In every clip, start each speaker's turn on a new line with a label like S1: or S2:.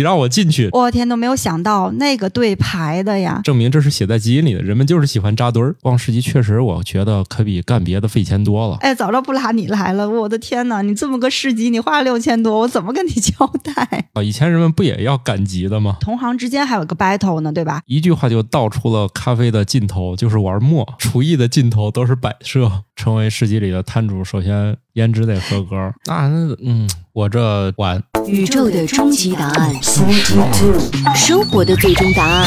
S1: 你让我进去，
S2: 我天，都没有想到那个队排的呀！
S1: 证明这是写在基因里的，人们就是喜欢扎堆儿。逛市集确实，我觉得可比干别的费钱多了。
S2: 哎，早知道不拉你来了，我的天哪！你这么个市集，你花了六千多，我怎么跟你交代？
S1: 啊，以前人们不也要赶集的吗？
S2: 同行之间还有个 battle 呢，对吧？
S1: 一句话就道出了咖啡的尽头就是玩墨，厨艺的尽头都是摆设。成为市集里的摊主，首先颜值得合格。那那嗯，我这完。
S3: 宇宙的终极答案，生活的最终答案。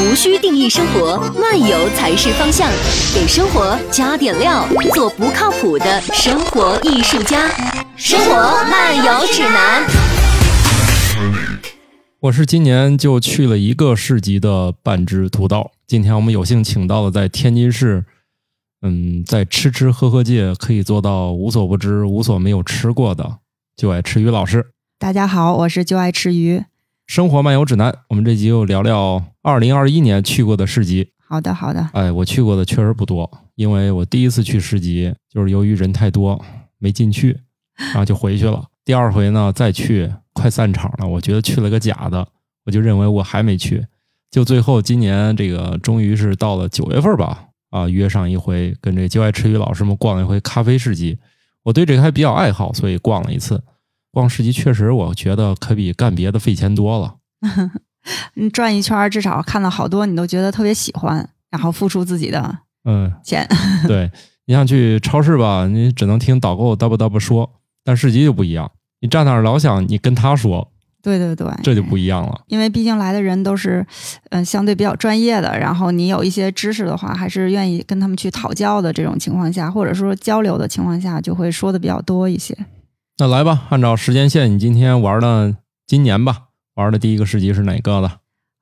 S3: 无需定义生活，漫游才是方向。给生活加点料，做不靠谱的生活艺术家。生活漫游指南。
S1: 我是今年就去了一个市集的半只土豆。今天我们有幸请到了在天津市。嗯，在吃吃喝喝界可以做到无所不知、无所没有吃过的，就爱吃鱼老师。
S2: 大家好，我是就爱吃鱼
S1: 生活漫游指南。我们这集又聊聊二零二一年去过的市集。
S2: 好的，好的。
S1: 哎，我去过的确实不多，因为我第一次去市集就是由于人太多没进去，然后就回去了。第二回呢再去，快散场了，我觉得去了个假的，我就认为我还没去。就最后今年这个终于是到了九月份吧。啊，约上一回，跟这就爱吃鱼老师们逛了一回咖啡市集。我对这个还比较爱好，所以逛了一次。逛市集确实，我觉得可比干别的费钱多了。
S2: 你转一圈，至少看到好多你都觉得特别喜欢，然后付出自己的
S1: 嗯
S2: 钱。
S1: 对，你想去超市吧，你只能听导购叨啵叨啵说，但市集就不一样，你站那儿老想你跟他说。
S2: 对对对，
S1: 这就不一样了。
S2: 因为毕竟来的人都是，嗯，相对比较专业的。然后你有一些知识的话，还是愿意跟他们去讨教的。这种情况下，或者说交流的情况下，就会说的比较多一些。
S1: 那来吧，按照时间线，你今天玩的今年吧，玩的第一个市集是哪个的？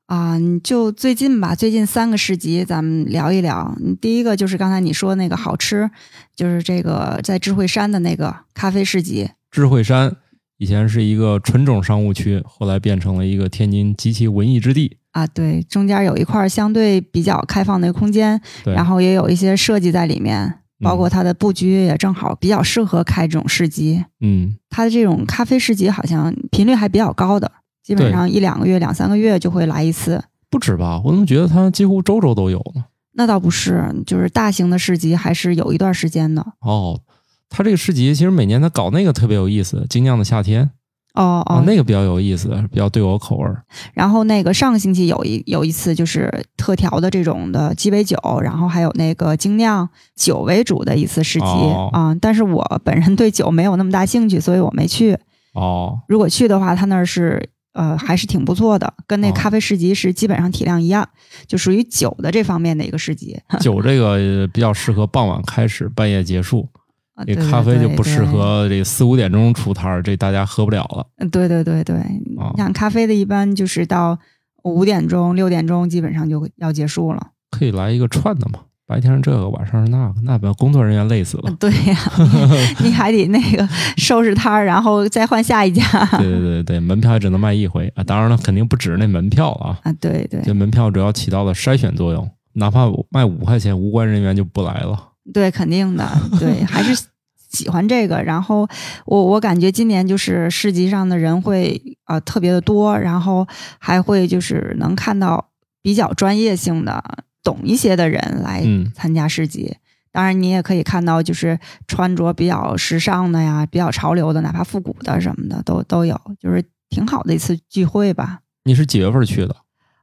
S2: 啊，你就最近吧，最近三个市集，咱们聊一聊。第一个就是刚才你说那个好吃，就是这个在智慧山的那个咖啡市集。
S1: 智慧山。以前是一个纯种商务区，后来变成了一个天津极其文艺之地
S2: 啊。对，中间有一块相对比较开放的空间，然后也有一些设计在里面，包括它的布局也正好比较适合开这种市集。
S1: 嗯，
S2: 它的这种咖啡市集好像频率还比较高的，基本上一两个月、两三个月就会来一次。
S1: 不止吧？我怎么觉得它几乎周周都有呢？
S2: 那倒不是，就是大型的市集还是有一段时间的。
S1: 哦。他这个市集其实每年他搞那个特别有意思，精酿的夏天
S2: 哦哦，
S1: 那个比较有意思，比较对我口味儿。
S2: 然后那个上个星期有一有一次就是特调的这种的鸡尾酒，然后还有那个精酿酒为主的一次市集啊。但是我本人对酒没有那么大兴趣，所以我没去。
S1: 哦，
S2: 如果去的话，他那儿是呃还是挺不错的，跟那咖啡市集是基本上体量一样，就属于酒的这方面的一个市集。
S1: 酒这个比较适合傍晚开始，半夜结束。
S2: 这
S1: 咖啡就不适合这四五点钟出摊儿，这大家喝不了了。
S2: 嗯，对对对对，像咖啡的一般就是到五点钟、六点钟基本上就要结束了。
S1: 可以来一个串的嘛？白天是这个，晚上是那个，那把工作人员累死了。
S2: 对呀，你还得那个收拾摊儿，然后再换下一家。
S1: 对对对对，门票也只能卖一回啊！当然了，肯定不止那门票啊。
S2: 啊，对对，
S1: 这门票主要起到了筛选作用，哪怕卖五块钱，无关人员就不来了。
S2: 对，肯定的，对，还是喜欢这个。然后我我感觉今年就是市集上的人会呃特别的多，然后还会就是能看到比较专业性的、懂一些的人来参加市集。当然，你也可以看到就是穿着比较时尚的呀，比较潮流的，哪怕复古的什么的都都有，就是挺好的一次聚会吧。
S1: 你是几月份去的？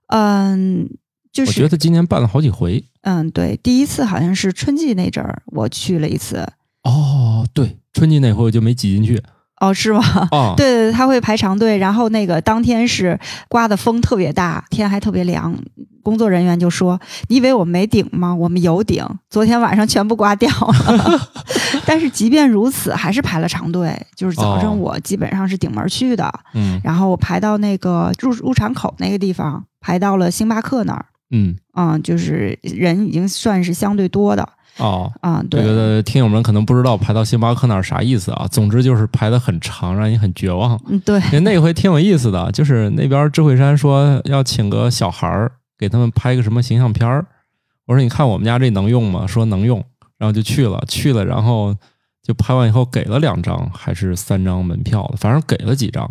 S2: 嗯，就是
S1: 我觉得今年办了好几回。
S2: 嗯，对，第一次好像是春季那阵儿，我去了一次。
S1: 哦，对，春季那回我就没挤进去。
S2: 哦，是吗？
S1: 哦，
S2: 对对，他会排长队，然后那个当天是刮的风特别大，天还特别凉，工作人员就说：“你以为我们没顶吗？我们有顶，昨天晚上全部刮掉了。”但是即便如此，还是排了长队。就是早上我基本上是顶门去的，
S1: 嗯，
S2: 然后我排到那个入入场口那个地方，排到了星巴克那儿。
S1: 嗯
S2: 嗯，就是人已经算是相对多的
S1: 哦
S2: 啊。
S1: 对这个听友们可能不知道排到星巴克那儿啥意思啊？总之就是排的很长，让你很绝望。
S2: 嗯，对。
S1: 那回挺有意思的，就是那边智慧山说要请个小孩儿给他们拍个什么形象片儿。我说你看我们家这能用吗？说能用，然后就去了，去了，然后就拍完以后给了两张还是三张门票的，反正给了几张。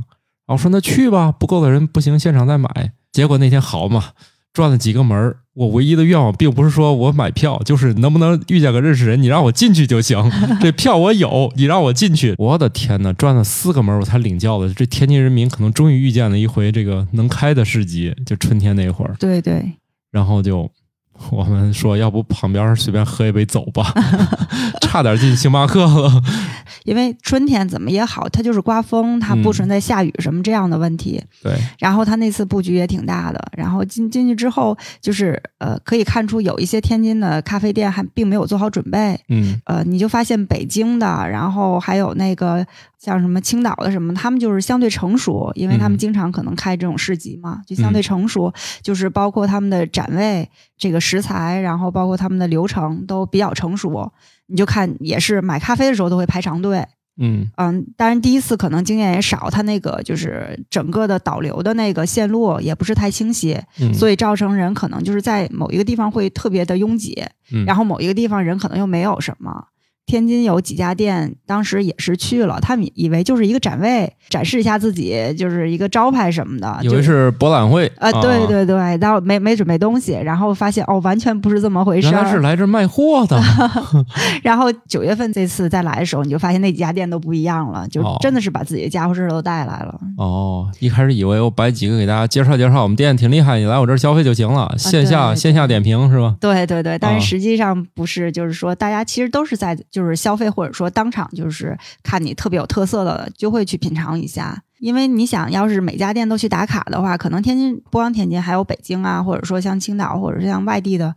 S1: 然后说那去吧，不够的人不行，现场再买。结果那天好嘛，转了几个门儿。我唯一的愿望并不是说我买票，就是能不能遇见个认识人，你让我进去就行。这票我有，你让我进去。我的天呐，转了四个门儿我才领教的，这天津人民可能终于遇见了一回这个能开的市集，就春天那会儿。
S2: 对对，
S1: 然后就 我们说，要不旁边随便喝一杯走吧，差点进星巴克了。
S2: 因为春天怎么也好，它就是刮风，它不
S1: 嗯
S2: 存在下雨什么这样的问题。
S1: 对，
S2: 然后它那次布局也挺大的，然后进进去之后，就是呃，可以看出有一些天津的咖啡店还并没有做好准备。
S1: 嗯
S2: 呃，你就发现北京的，然后还有那个像什么青岛的什么，他们就是相对成熟，因为他们
S1: 嗯
S2: 经常可能开这种市集嘛，就相对成熟，就是包括他们的展位、这个食材，然后包括他们的流程都比较成熟。你就看，也是买咖啡的时候都会排长队，
S1: 嗯
S2: 嗯，当然第一次可能经验也少，他那个就是整个的导流的那个线路也不是太清晰，
S1: 嗯，
S2: 所
S1: 以
S2: 以造成人可能就是在某一个地方会特别的拥挤，
S1: 嗯
S2: 然后某一个地方人可能又没有什么。天津有几家店，当时也是去了，他们以为就是一个展位，展示一下自己，就是一个招牌什么的，
S1: 以为
S2: 是
S1: 博览会
S2: 啊，对，对对，然后没没准备东西，然后发现哦，完全不是这么回事
S1: 原来是。来这儿卖货的。
S2: 然后九月份这次再来的时候，你就发现那几家店都不一样了，就
S1: 哦
S2: 真的是把自己的家伙事儿都带来了。
S1: 哦，一开始以为我摆几个给大家介绍介绍，我们店挺厉害，你来我这儿消费就行了，线下
S2: 对
S1: 线下点评是吧？
S2: 对对对，但
S1: 啊
S2: 是实际上不是，就是说大家其实都是在就是消费，或者说当场就是看你特别有特色的，就会去品尝一下。因为你想要是每家店都去打卡的话，可能天津不光天津，还有北京啊，或者说像青岛，或者是像外地的，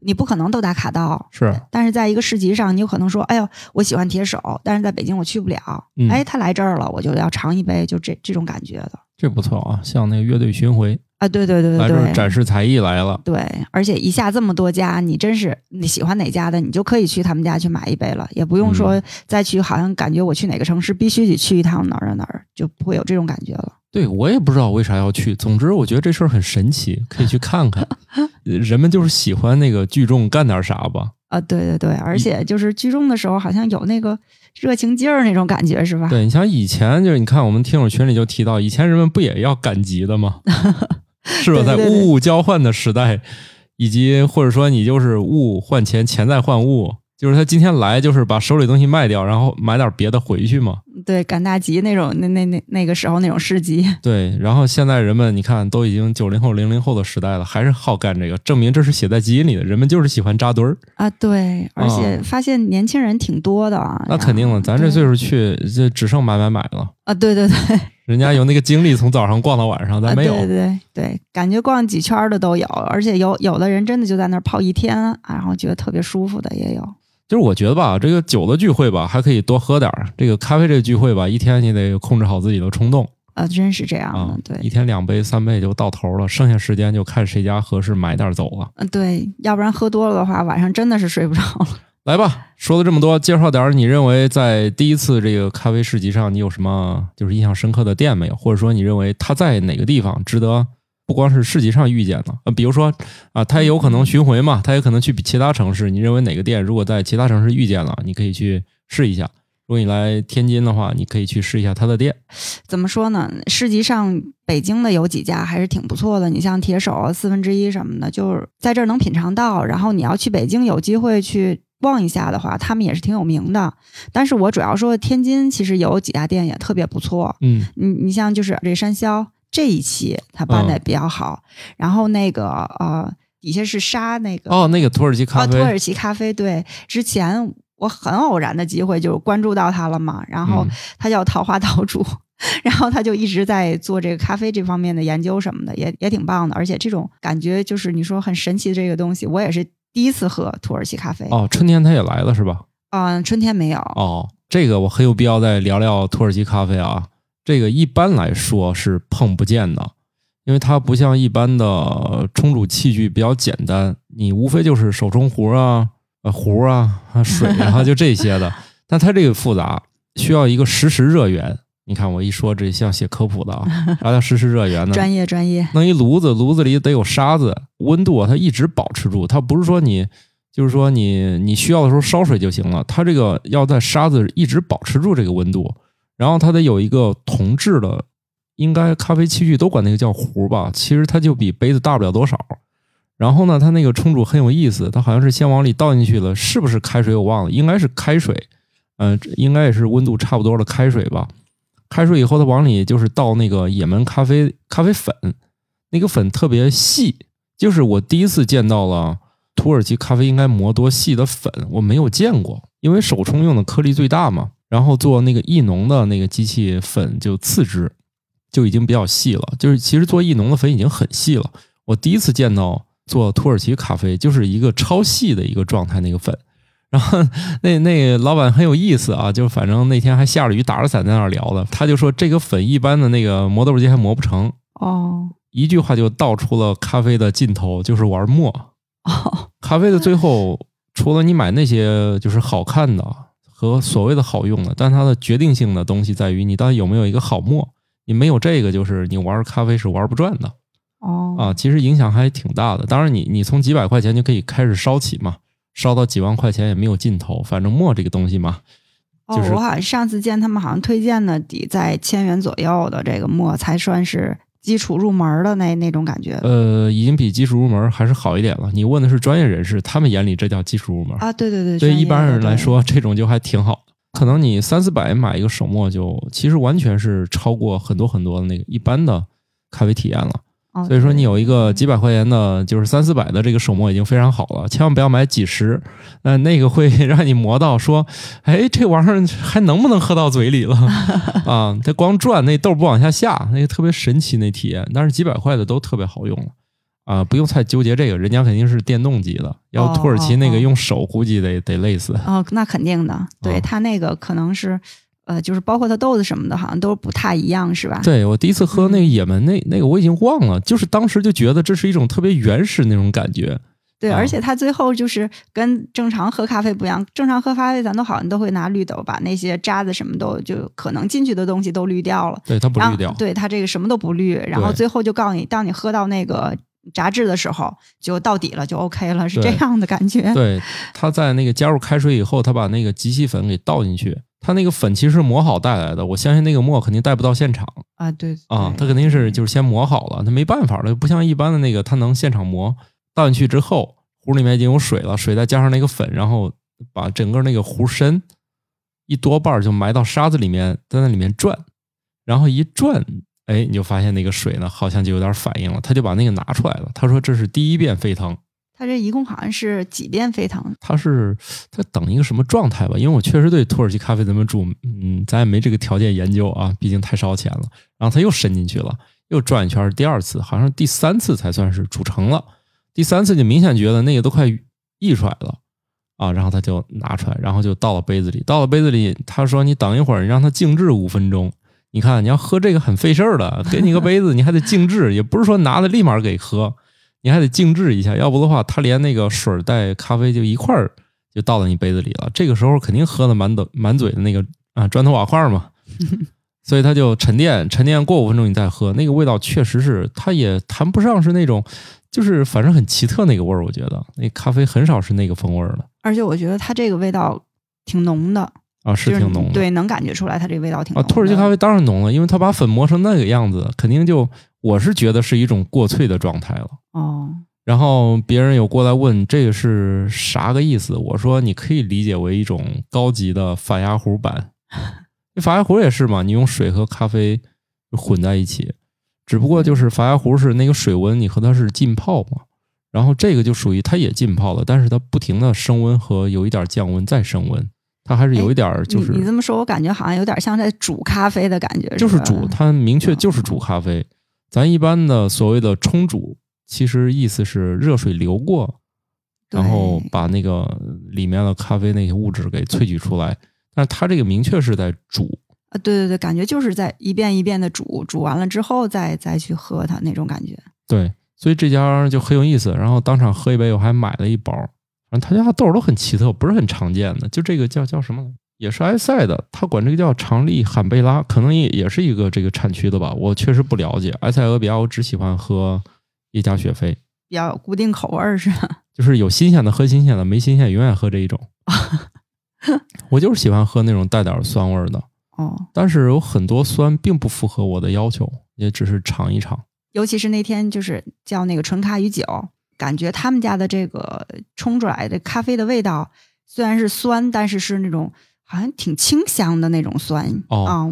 S2: 你不可能都打卡到。
S1: 是，
S2: 但是在一个市集上，你有可能说，哎呦，我喜欢铁手，但是在北京我去不了，
S1: 嗯
S2: 哎，他来这儿了，我就要尝一杯，就这这种感觉的
S1: 这不错啊，像那个乐队巡回
S2: 啊，对对对对对，
S1: 展示才艺来了。
S2: 对，而且一下这么多家，你真是你喜欢哪家的，你就可以去他们家去买一杯了，也不用说再去，好像感觉我去哪个城市必须得去一趟哪儿哪儿哪儿，就不会有这种感觉了。
S1: 对我也不知道为啥要去，总之我觉得这事儿很神奇，可以去看看。人们就是喜欢那个聚众干点啥吧。
S2: 啊，对对对，而且就是聚众的时候，好像有那个热情劲儿那种感觉，是吧？
S1: 对你像以前就是你看我们听友群里就提到，以前人们不也要赶集的吗？是吧？在物物交换的时代，以及或者说你就是物换钱，钱再换物，就是他今天来就是把手里东西卖掉，然后买点别的回去嘛。
S2: 对，赶大集那种，那那那那个时候那种市集，
S1: 对，然后现在人们你看都已经九零后、零零后的时代了，还是好干这个，证明这是写在基因里的。人们就是喜欢扎堆儿，
S2: 啊，对，而且发现年轻人挺多的啊。
S1: 那肯定了，咱这岁数去，就只剩买买买了。
S2: 啊，对对对，
S1: 人家有那个精力从早上逛到晚上，咱
S2: 啊
S1: 没有。
S2: 对对对，感觉逛几圈的都有，而且有有的人真的就在那儿泡一天，啊然后觉得特别舒服的也有。
S1: 就是我觉得吧，这个酒的聚会吧，还可以多喝点儿。这个咖啡这个聚会吧，一天你得控制好自己的冲动
S2: 啊，真是这样的，
S1: 啊，
S2: 对
S1: 一，天两杯三杯就到头了，剩下时间就看谁家合适买点儿走了。
S2: 嗯，对，要不然喝多了的话，晚上真的是睡不着了。
S1: 来吧，说了这么多，介绍点儿你认为在第一次这个咖啡市集上，你有什么就是印象深刻的店没有？或者说你认为它在哪个地方值得不光是市集上遇见了，呃，比如说啊，他也有可能巡回嘛，他也可能去其他城市。你认为哪个店如果在其他城市遇见了，你可以去试一下。如果你来天津的话，你可以去试一下他的店。
S2: 怎么说呢？市集上北京的有几家还是挺不错的，你像铁手啊、四分之一什么的，就是在这儿能品尝到。然后你要去北京有机会去逛一下的话，他们也是挺有名的。但是我主要说天津其实有几家店也特别不错。
S1: 嗯
S2: 你你像就是这山魈这一期他办的比较好，然后那个呃底下是沙那个
S1: 哦，那个土耳其咖
S2: 啊，土
S1: 啡，
S2: 耳其咖啡，对，之前我很偶然的机会就关注到他了嘛，然后
S1: 嗯。
S2: 他叫桃花岛主，然后他就一直在做这个咖啡这方面的研究什么的，也也挺棒的，而且这种感觉就是你说很神奇的这个东西，我也是第一次喝土耳其咖啡，
S1: 哦，春天他也来了是吧？
S2: 嗯，春天没有，
S1: 哦，这个我很有必要再聊聊土耳其咖啡啊。这个一般来说是碰不见的，因为它不像一般的冲煮器具比较简单，你无非就是手冲壶啊、呃壶啊、啊水啊，就这些的。但它这个复杂，需要一个实时热源。你看我一说这像写科普的啊，啥叫实时热源呢？
S2: 专 业专业，
S1: 弄一炉子，炉子里得有沙子，温度啊，它一直保持住，它不是说你，就是说你你需要的时候烧水就行了，它这个要在沙子一直保持住这个温度，然后它得有一个铜制的应该咖啡器具都管那个叫壶吧，其实它就比杯子大不了多少。然后呢，它那个冲煮很有意思，它好像是先往里倒进去了，是不是开水我忘了，应该是开水，嗯、应该也是温度差不多的开水吧。开水以后，它往里就是倒那个也门咖啡咖啡粉，那个粉特别细，就是我第一次见到了土耳其咖啡应该磨多细的粉，我没有见过，因为手冲用的颗粒最大嘛。然后做那个意浓的那个机器粉就次之，就已经比较细了。就是其实做意浓的粉已经很细了。我第一次见到做土耳其咖啡就是一个超细的一个状态那个粉。然后那那老板很有意思啊，就反正那天还下着雨打着伞在那儿聊的，他就说这个粉一般的那个磨豆机还磨不成，
S2: 哦
S1: 一句话就道出了咖啡的尽头，就是玩磨。
S2: 哦，
S1: 咖啡的最后，除了你买那些就是好看的和所谓的好用的，但它的决定性的东西在于你到底有没有一个好墨。你没有这个，就是你玩咖啡是玩不转的
S2: 哦
S1: 啊。其实影响还挺大的。当然你，你从几百块钱就可以开始烧起嘛，烧到几万块钱也没有尽头。反正墨这个东西嘛，就是
S2: 哦，我好像上次见他们好像推荐的得在千元左右的这个墨才算是基础入门的那那种感觉
S1: 呃，已经比基础入门还是好一点了。你问的是专业人士，他们眼里这叫基础入门。
S2: 啊，对对对，
S1: 对一般人来说，这种就还挺好的。可能你三四百买一个手磨就，其实完全是超过很多很多的那个一般的咖啡体验了。
S2: 哦
S1: 所以说，你有一个几百块钱的，就是三四百的这个手磨已经非常好了，千万不要买几十，那，那个会 让你磨到说，哎，这玩意儿还能不能喝到嘴里了 啊？它光转那豆不往下下，那个特别神奇那体验。但是几百块的都特别好用了啊，不用太纠结这个，人家肯定是电动机的，要土耳其那个用手估计得得累死。
S2: 哦，那肯定的，对
S1: 啊
S2: 它那个可能是呃，就是包括它豆子什么的，好像都不太一样，是吧？
S1: 对我第一次喝
S2: 嗯
S1: 那个也门那那个我已经忘了，就是当时就觉得这是一种特别原始那种感觉。
S2: 对，
S1: 啊
S2: 而且它最后就是跟正常喝咖啡不一样，正常喝咖啡咱都好像都会拿绿豆把那些渣子什么都就可能进去的东西都滤掉了，
S1: 对，它不滤掉。
S2: 对它这个什么都不滤，然后最后就告诉你，当你喝到那个杂质的时候，就到底了，就 OK 了，是这样的感觉。
S1: 对，他在那个加入开水以后，他把那个极细粉给倒进去。他那个粉其实是磨好带来的，我相信那个墨肯定带不到现场
S2: 啊，对
S1: 啊，
S2: 他
S1: 肯定是就是先磨好了，他没办法了，不像一般的那个他能现场磨。倒进去之后，壶里面已经有水了，水再加上那个粉，然后把整个那个壶身一多半儿就埋到沙子里面，在那里面转，然后一转，哎，你就发现那个水呢好像就有点反应了，他就把那个拿出来了。他说这是第一遍沸腾，
S2: 他这一共好像是几遍沸腾？
S1: 他是在等一个什么状态吧？因为我确实对土耳其咖啡怎么煮，嗯，咱也没这个条件研究啊，毕竟太烧钱了。然后他又伸进去了，又转一圈儿，第二次好像第三次才算是煮成了。第三次就明显觉得那个都快溢出来了啊，然后他就拿出来，然后就倒到杯子里，倒到杯子里，他说你等一会儿，你让它静置五分钟。你看，你要喝这个很费事儿的，给你个杯子，你还得静置，也不是说拿了立马给喝，你还得静置一下，要不的话，它连那个水儿带咖啡就一块儿就倒到你杯子里了。这个时候肯定喝的满嘴满嘴的那个啊砖头瓦块儿嘛，所以它就沉淀，沉淀过五分钟你再喝，那个味道确实是，它也谈不上是那种，就是反正很奇特那个味儿。我觉得那咖啡很少是那个风味儿的
S2: 而且我觉得它这个味道挺浓的，
S1: 啊，是挺浓的。
S2: 对，能感觉出来它这个味道挺
S1: 啊，
S2: 浓的。
S1: 土耳其咖啡当然浓了，因为它把粉磨成那个样子，肯定就我是觉得是一种过萃的状态了。
S2: 哦，
S1: 然后别人有过来问这个是啥个意思，我说你可以理解为一种高级的反压壶版。反压壶也是嘛，你用水和咖啡混在一起，只不过就是反压壶是那个水温，你和它是浸泡嘛，然后这个就属于它也浸泡了，但是它不停的升温和有一点降温再升温，它还是有一点儿就是
S2: 你你这么说，我感觉好像有点像在煮咖啡的感觉，
S1: 就是煮，它明确就是煮咖啡。咱一般的所谓的冲煮，其实意思是热水流过，然后把那个里面的咖啡那些物质给萃取出来。但是它这个明确是在煮，
S2: 啊，对对对，感觉就是在一遍一遍的煮，煮完了之后再再去喝它那种感觉。
S1: 对，所以这家就很有意思。然后当场喝一杯，我还买了一包。反正他家豆都很奇特，不是很常见的。就这个叫叫什么？也是埃塞的，他管这个叫长利罕贝拉，可能也也是一个这个产区的吧。我确实不了解埃塞俄比亚，我只喜欢喝耶加雪菲，
S2: 比较有固定口味儿是吧？
S1: 就是有新鲜的喝新鲜的，没新鲜永远喝这一种。我就是喜欢喝那种带点儿酸味儿的，
S2: 哦，
S1: 但是有很多酸并不符合我的要求。也只是尝一尝。
S2: 尤其是那天就是叫那个纯咖与酒，感觉他们家的这个冲出来的咖啡的味道虽然是酸，但是是那种好像挺清香的那种酸
S1: 哦
S2: 啊。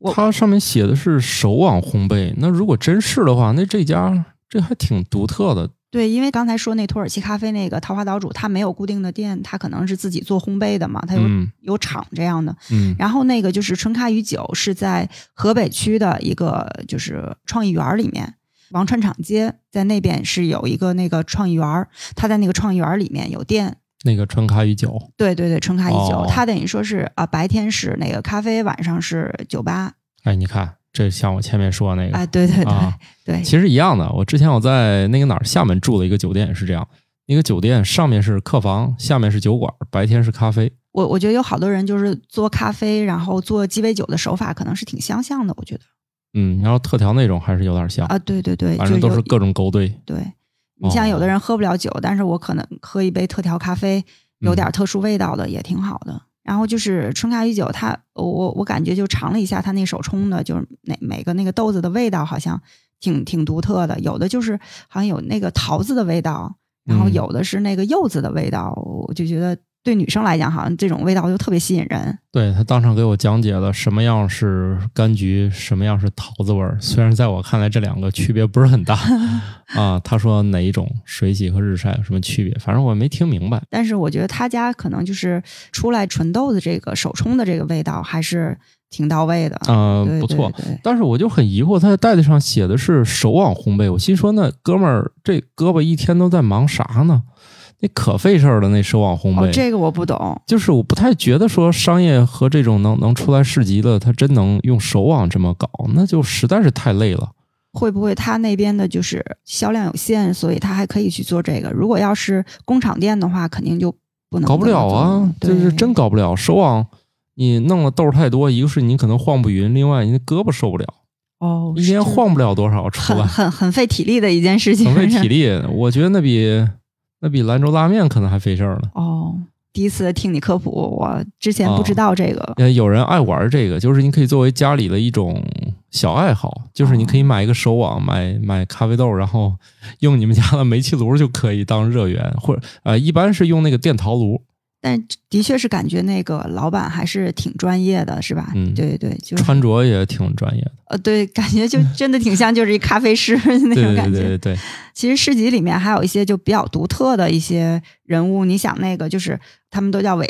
S2: 我
S1: 它上面写的是手网烘焙，那如果真是的话，那这家这还挺独特的。
S2: 对，因为刚才说那土耳其咖啡那个桃花岛主，他没有固定的店，他可能是自己做烘焙的嘛，他有、
S1: 嗯
S2: 有厂这样的。
S1: 嗯
S2: 然后那个就是春咖与酒是在河北区的一个就是创意园里面，王川厂街在那边是有一个那个创意园儿，他在那个创意园儿里面有店。
S1: 那个纯咖与酒，
S2: 对对对，春咖与酒，
S1: 哦
S2: 它等于说是啊、白天是那个咖啡，晚上是酒吧。
S1: 哎，你看，这像我前面说的那个，
S2: 哎，对对对、
S1: 啊
S2: 对，
S1: 其实一样的。我之前我在那个哪儿厦门住了一个酒店，也是这样。那个酒店上面是客房，下面是酒馆，白天是咖啡。
S2: 我我觉得有好多人就是做咖啡，然后做鸡尾酒的手法可能是挺相像的，我觉得
S1: 嗯，然后特调那种还是有点像，
S2: 啊，对对对，
S1: 反正都是各种勾兑。
S2: 对，你像有的
S1: 哦
S2: 人喝不了酒，但是我可能喝一杯特调咖啡，有
S1: 嗯
S2: 点特殊味道的也挺好的。然后就是春咖与酒，它我我我感觉就尝了一下它那手冲的，就是每每个那个豆子的味道好像挺挺独特的，有的就是好像有那个桃子的味道，然后
S1: 嗯
S2: 有的是那个柚子的味道，我就觉得对女生来讲，好像这种味道就特别吸引人。
S1: 对他当场给我讲解了什么样是柑橘，什么样是桃子味儿。虽然在我看来这两个区别不是很大 啊，他说哪一种水洗和日晒有什么区别，反正我没听明白。
S2: 但是我觉得他家可能就是出来纯豆子这个手冲的这个味道还是挺到位的。
S1: 嗯、
S2: 对
S1: 不错。但是我就很疑惑，他的袋子上写的是手网烘焙，我心说那哥们儿这胳膊一天都在忙啥呢？那可费事儿了，那手网烘焙。
S2: 哦，这个我不懂。
S1: 就是我不太觉得说商业和这种能能出来市集的，他真能用手网这么搞，那就实在是太累了。
S2: 会不会他那边的就是销量有限，所以他还可以去做这个？如果要是工厂店的话，肯定就不能
S1: 搞不了啊，就是真搞不了。手网你弄了豆儿太多，一个是你可能晃不匀，另外你那胳膊受不了，
S2: 哦，
S1: 一天晃不了多少出
S2: 很，很很费体力的一件事情，
S1: 很费体力。我觉得那比那比兰州拉面可能还费事儿呢。
S2: 哦，第一次听你科普，我之前不知道这个。
S1: 呃，有人爱玩这个，就是你可以作为家里的一种小爱好，就是你可以买一个手网，买买咖啡豆，然后用你们家的煤气炉就可以当热源，或者呃，一般是用那个电陶炉，
S2: 但的确是感觉那个老板还是挺专业的，是吧？
S1: 嗯
S2: 对对，就是
S1: 穿着也挺专业的。
S2: 呃，对，感觉就 真的挺像就是一咖啡师那
S1: 对对
S2: 种感觉。
S1: 对对对，
S2: 其实市集里面还有一些就比较独特的一些人物，你想那个就是他们都叫韦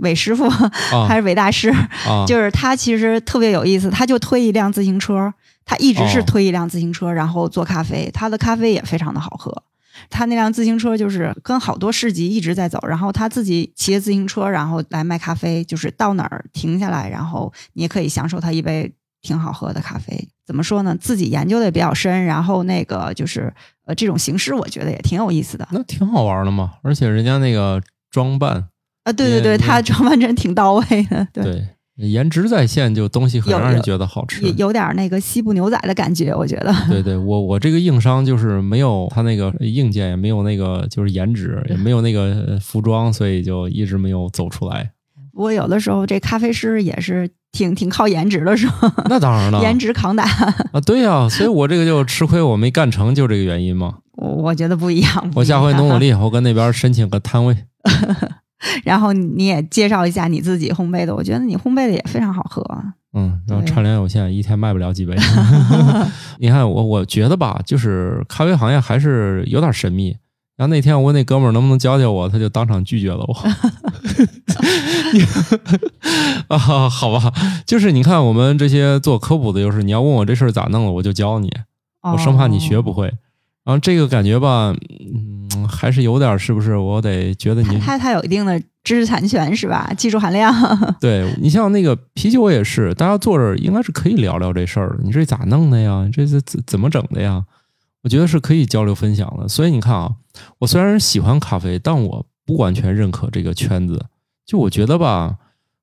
S2: 韦师傅、
S1: 啊
S2: 还是韦大师，
S1: 啊，
S2: 就是他其实特别有意思，他就推一辆自行车，他一直是
S1: 哦
S2: 推一辆自行车，然后做咖啡，他的咖啡也非常的好喝。他那辆自行车就是跟好多市集一直在走，然后他自己骑着自行车，然后来卖咖啡，就是到哪儿停下来，然后你也可以享受他一杯挺好喝的咖啡。怎么说呢？自己研究的也比较深，然后那个就是呃这种形式，我觉得也挺有意思的。
S1: 那挺好玩的嘛，而且人家那个装扮，
S2: 啊，对对对，他装扮真挺到位的，对，
S1: 对，颜值在线，就东西很让人觉得好吃
S2: 也。有点那个西部牛仔的感觉，我觉得。
S1: 对对，我我这个硬伤就是没有他那个硬件，也没有那个就是颜值，也没有那个呃服装，所以就一直没有走出来。
S2: 不过有的时候这咖啡师也是挺挺靠颜值的，是吧？
S1: 那当然了，
S2: 颜值扛打，
S1: 啊，对呀、所以我这个就吃亏，我没干成，就这个原因嘛。
S2: 我我觉得不一样。
S1: 我下回努努。
S2: 力，
S1: 我跟那边申请个摊位。
S2: 然后你也介绍一下你自己烘焙的，我觉得你烘焙的也非常好喝。
S1: 嗯，然后
S2: 对
S1: 产量有限，一天卖不了几杯。你看我，我觉得吧，就是咖啡行业还是有点神秘。然后那天我问那哥们儿能不能教教我，他就当场拒绝了我。啊，好吧，就是你看我们这些做科普的，就是你要问我这事儿咋弄了，我就教你，我生怕你学不
S2: 哦。
S1: 会。然后这个感觉吧，嗯，还是有点儿，是不是？我得觉得你
S2: 它它它有一定的知识产权是吧？技术含量。
S1: 对你像那个啤酒也是，大家坐这儿应该是可以聊聊这事儿的。你这咋弄的呀？这这是怎怎么整的呀？我觉得是可以交流分享的。所以你看啊，我虽然喜欢咖啡，但我不完全认可这个圈子。就我觉得吧，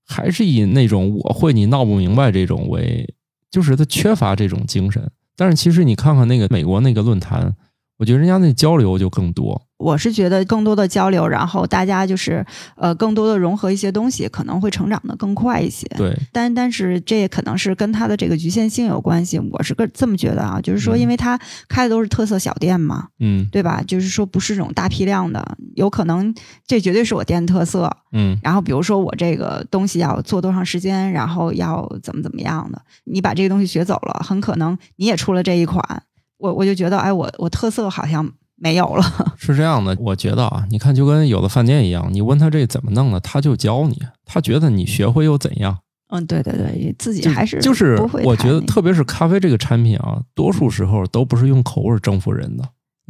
S1: 还是以那种我会你闹不明白这种为，就是他缺乏这种精神。但是其实你看看那个美国那个论坛，我觉得人家那交流就更多。
S2: 我是觉得更多的交流，然后大家就是呃更多的融合一些东西，可能会成长的更快一些。
S1: 对，
S2: 但但是这也可能是跟他的这个局限性有关系。我是个这么觉得啊，就是说，
S1: 嗯
S2: 因为他开的都是特色小店嘛，
S1: 嗯
S2: 对吧？就是说不是这种大批量的，有可能这绝对是我店特色。
S1: 嗯
S2: 然后比如说我这个东西要做多长时间，然后要怎么怎么样的，你把这个东西学走了，很可能你也出了这一款，我我就觉得，哎，我我特色好像没有了。
S1: 是这样的，我觉得啊，你看就跟有的饭店一样，你问他这怎么弄的，他就教你，他觉得你学会又怎样？
S2: 嗯，对对对，自己还是
S1: 就是。我觉得，特别是咖啡这个产品啊，多数时候都不是用口味征服人的，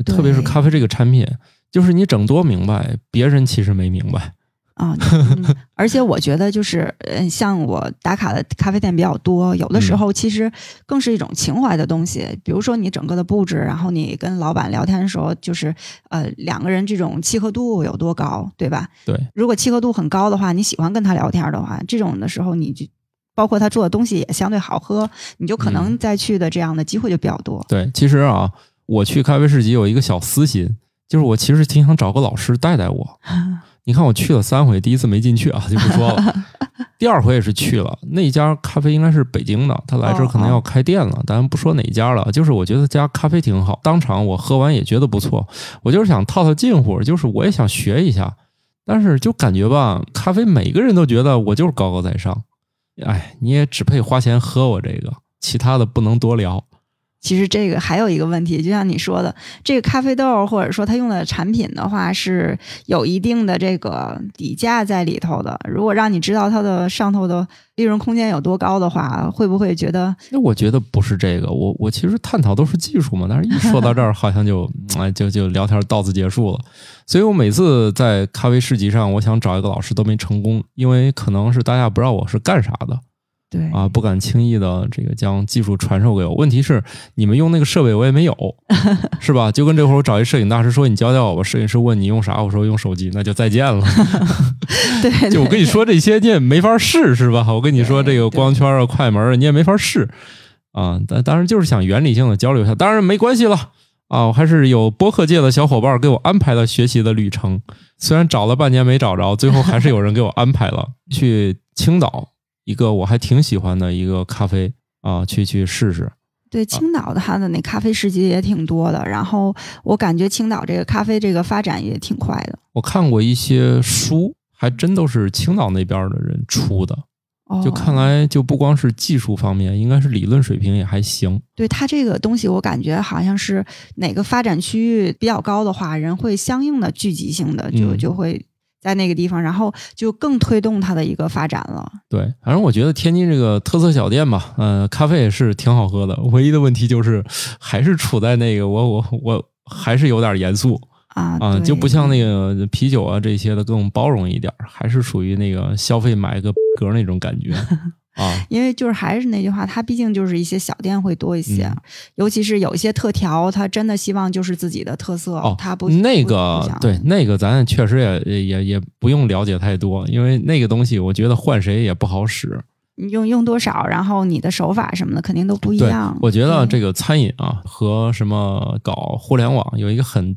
S1: 特别是咖啡这个产品，就是你整多明白，别人其实没明白。
S2: 啊、嗯而且我觉得就是，嗯，像我打卡的咖啡店比较多，有的时候其实更是一种情怀的东西。比如说你整个的布置，然后你跟老板聊天的时候，就是呃两个人这种契合度有多高，对吧？
S1: 对，
S2: 如果契合度很高的话，你喜欢跟他聊天的话，这种的时候你就。包括他做的东西也相对好喝，你就可能
S1: 嗯
S2: 再去的这样的机会就比较多。
S1: 对，其实啊，我去咖啡市集有一个小私心，就是我其实挺想找个老师带带我。你看我去了三回，第一次没进去啊，就不说了。第二回也是去了，那家咖啡应该是北京的，他来这儿可能要开店了，咱不说哪家了。就是我觉得家咖啡挺好，当场我喝完也觉得不错。我就是想套套近乎，就是我也想学一下，但是就感觉吧，咖啡每个人都觉得我就是高高在上，哎，你也只配花钱喝我这个，其他的不能多聊。
S2: 其实这个还有一个问题，就像你说的，这个咖啡豆或者说它用的产品的话，是有一定的这个底价在里头的。如果让你知道它的上头的利润空间有多高的话，会不会觉得
S1: 那我觉得不是这个，我我其实探讨都是技术嘛，但是一说到这儿，好像就哎就就聊天到此结束了。所以我每次在咖啡市集上，我想找一个老师都没成功，因为可能是大家不知道我是干啥的
S2: 对
S1: 啊，不敢轻易的这个将技术传授给我。问题是你们用那个设备我也没有，是吧？就跟这会儿我找一摄影大师说你教教我吧，摄影师问你用啥，我说用手机，那就再见了。
S2: 对？
S1: 就我跟你说这些，你也没法试，是吧？我跟你说这个光圈啊、快门啊，你也没法试啊。但当然就是想原理性的交流一下，当然没关系了啊。我还是有播客界的小伙伴给我安排了学习的旅程，虽然找了半年没找着，最后还是有人给我安排了去青岛一个我还挺喜欢的一个咖啡啊，去去试试。
S2: 对，青岛它的那咖啡市集也挺多的，然后我感觉青岛这个咖啡这个发展也挺快的。
S1: 我看过一些书，还真都是青岛那边的人出的，
S2: 哦、
S1: 就看来就不光是技术方面，应该是理论水平也还行。
S2: 对它这个东西，我感觉好像是哪个发展区域比较高的话，人会相应的聚集性的就
S1: 嗯
S2: 就会在那个地方，然后就更推动它的一个发展了。
S1: 对，反正我觉得天津这个特色小店吧，呃，咖啡也是挺好喝的。唯一的问题就是还是处在那个我我我还是有点严肃
S2: 啊
S1: 啊，就不像那个啤酒啊这些的更包容一点，还是属于那个消费买个 格那种感觉啊。
S2: 因为就是还是那句话，它毕竟就是一些小店会多一些，
S1: 嗯
S2: 尤其是有一些特调，它真的希望就是自己的特色，
S1: 哦，
S2: 它不
S1: 那个对那个咱确实也也也不用了解太多，因为那个东西我觉得换谁也不好使。
S2: 你用用多少，然后你的手法什么的肯定都不一样。，
S1: 我觉得这个餐饮啊和什么搞互联网有一个很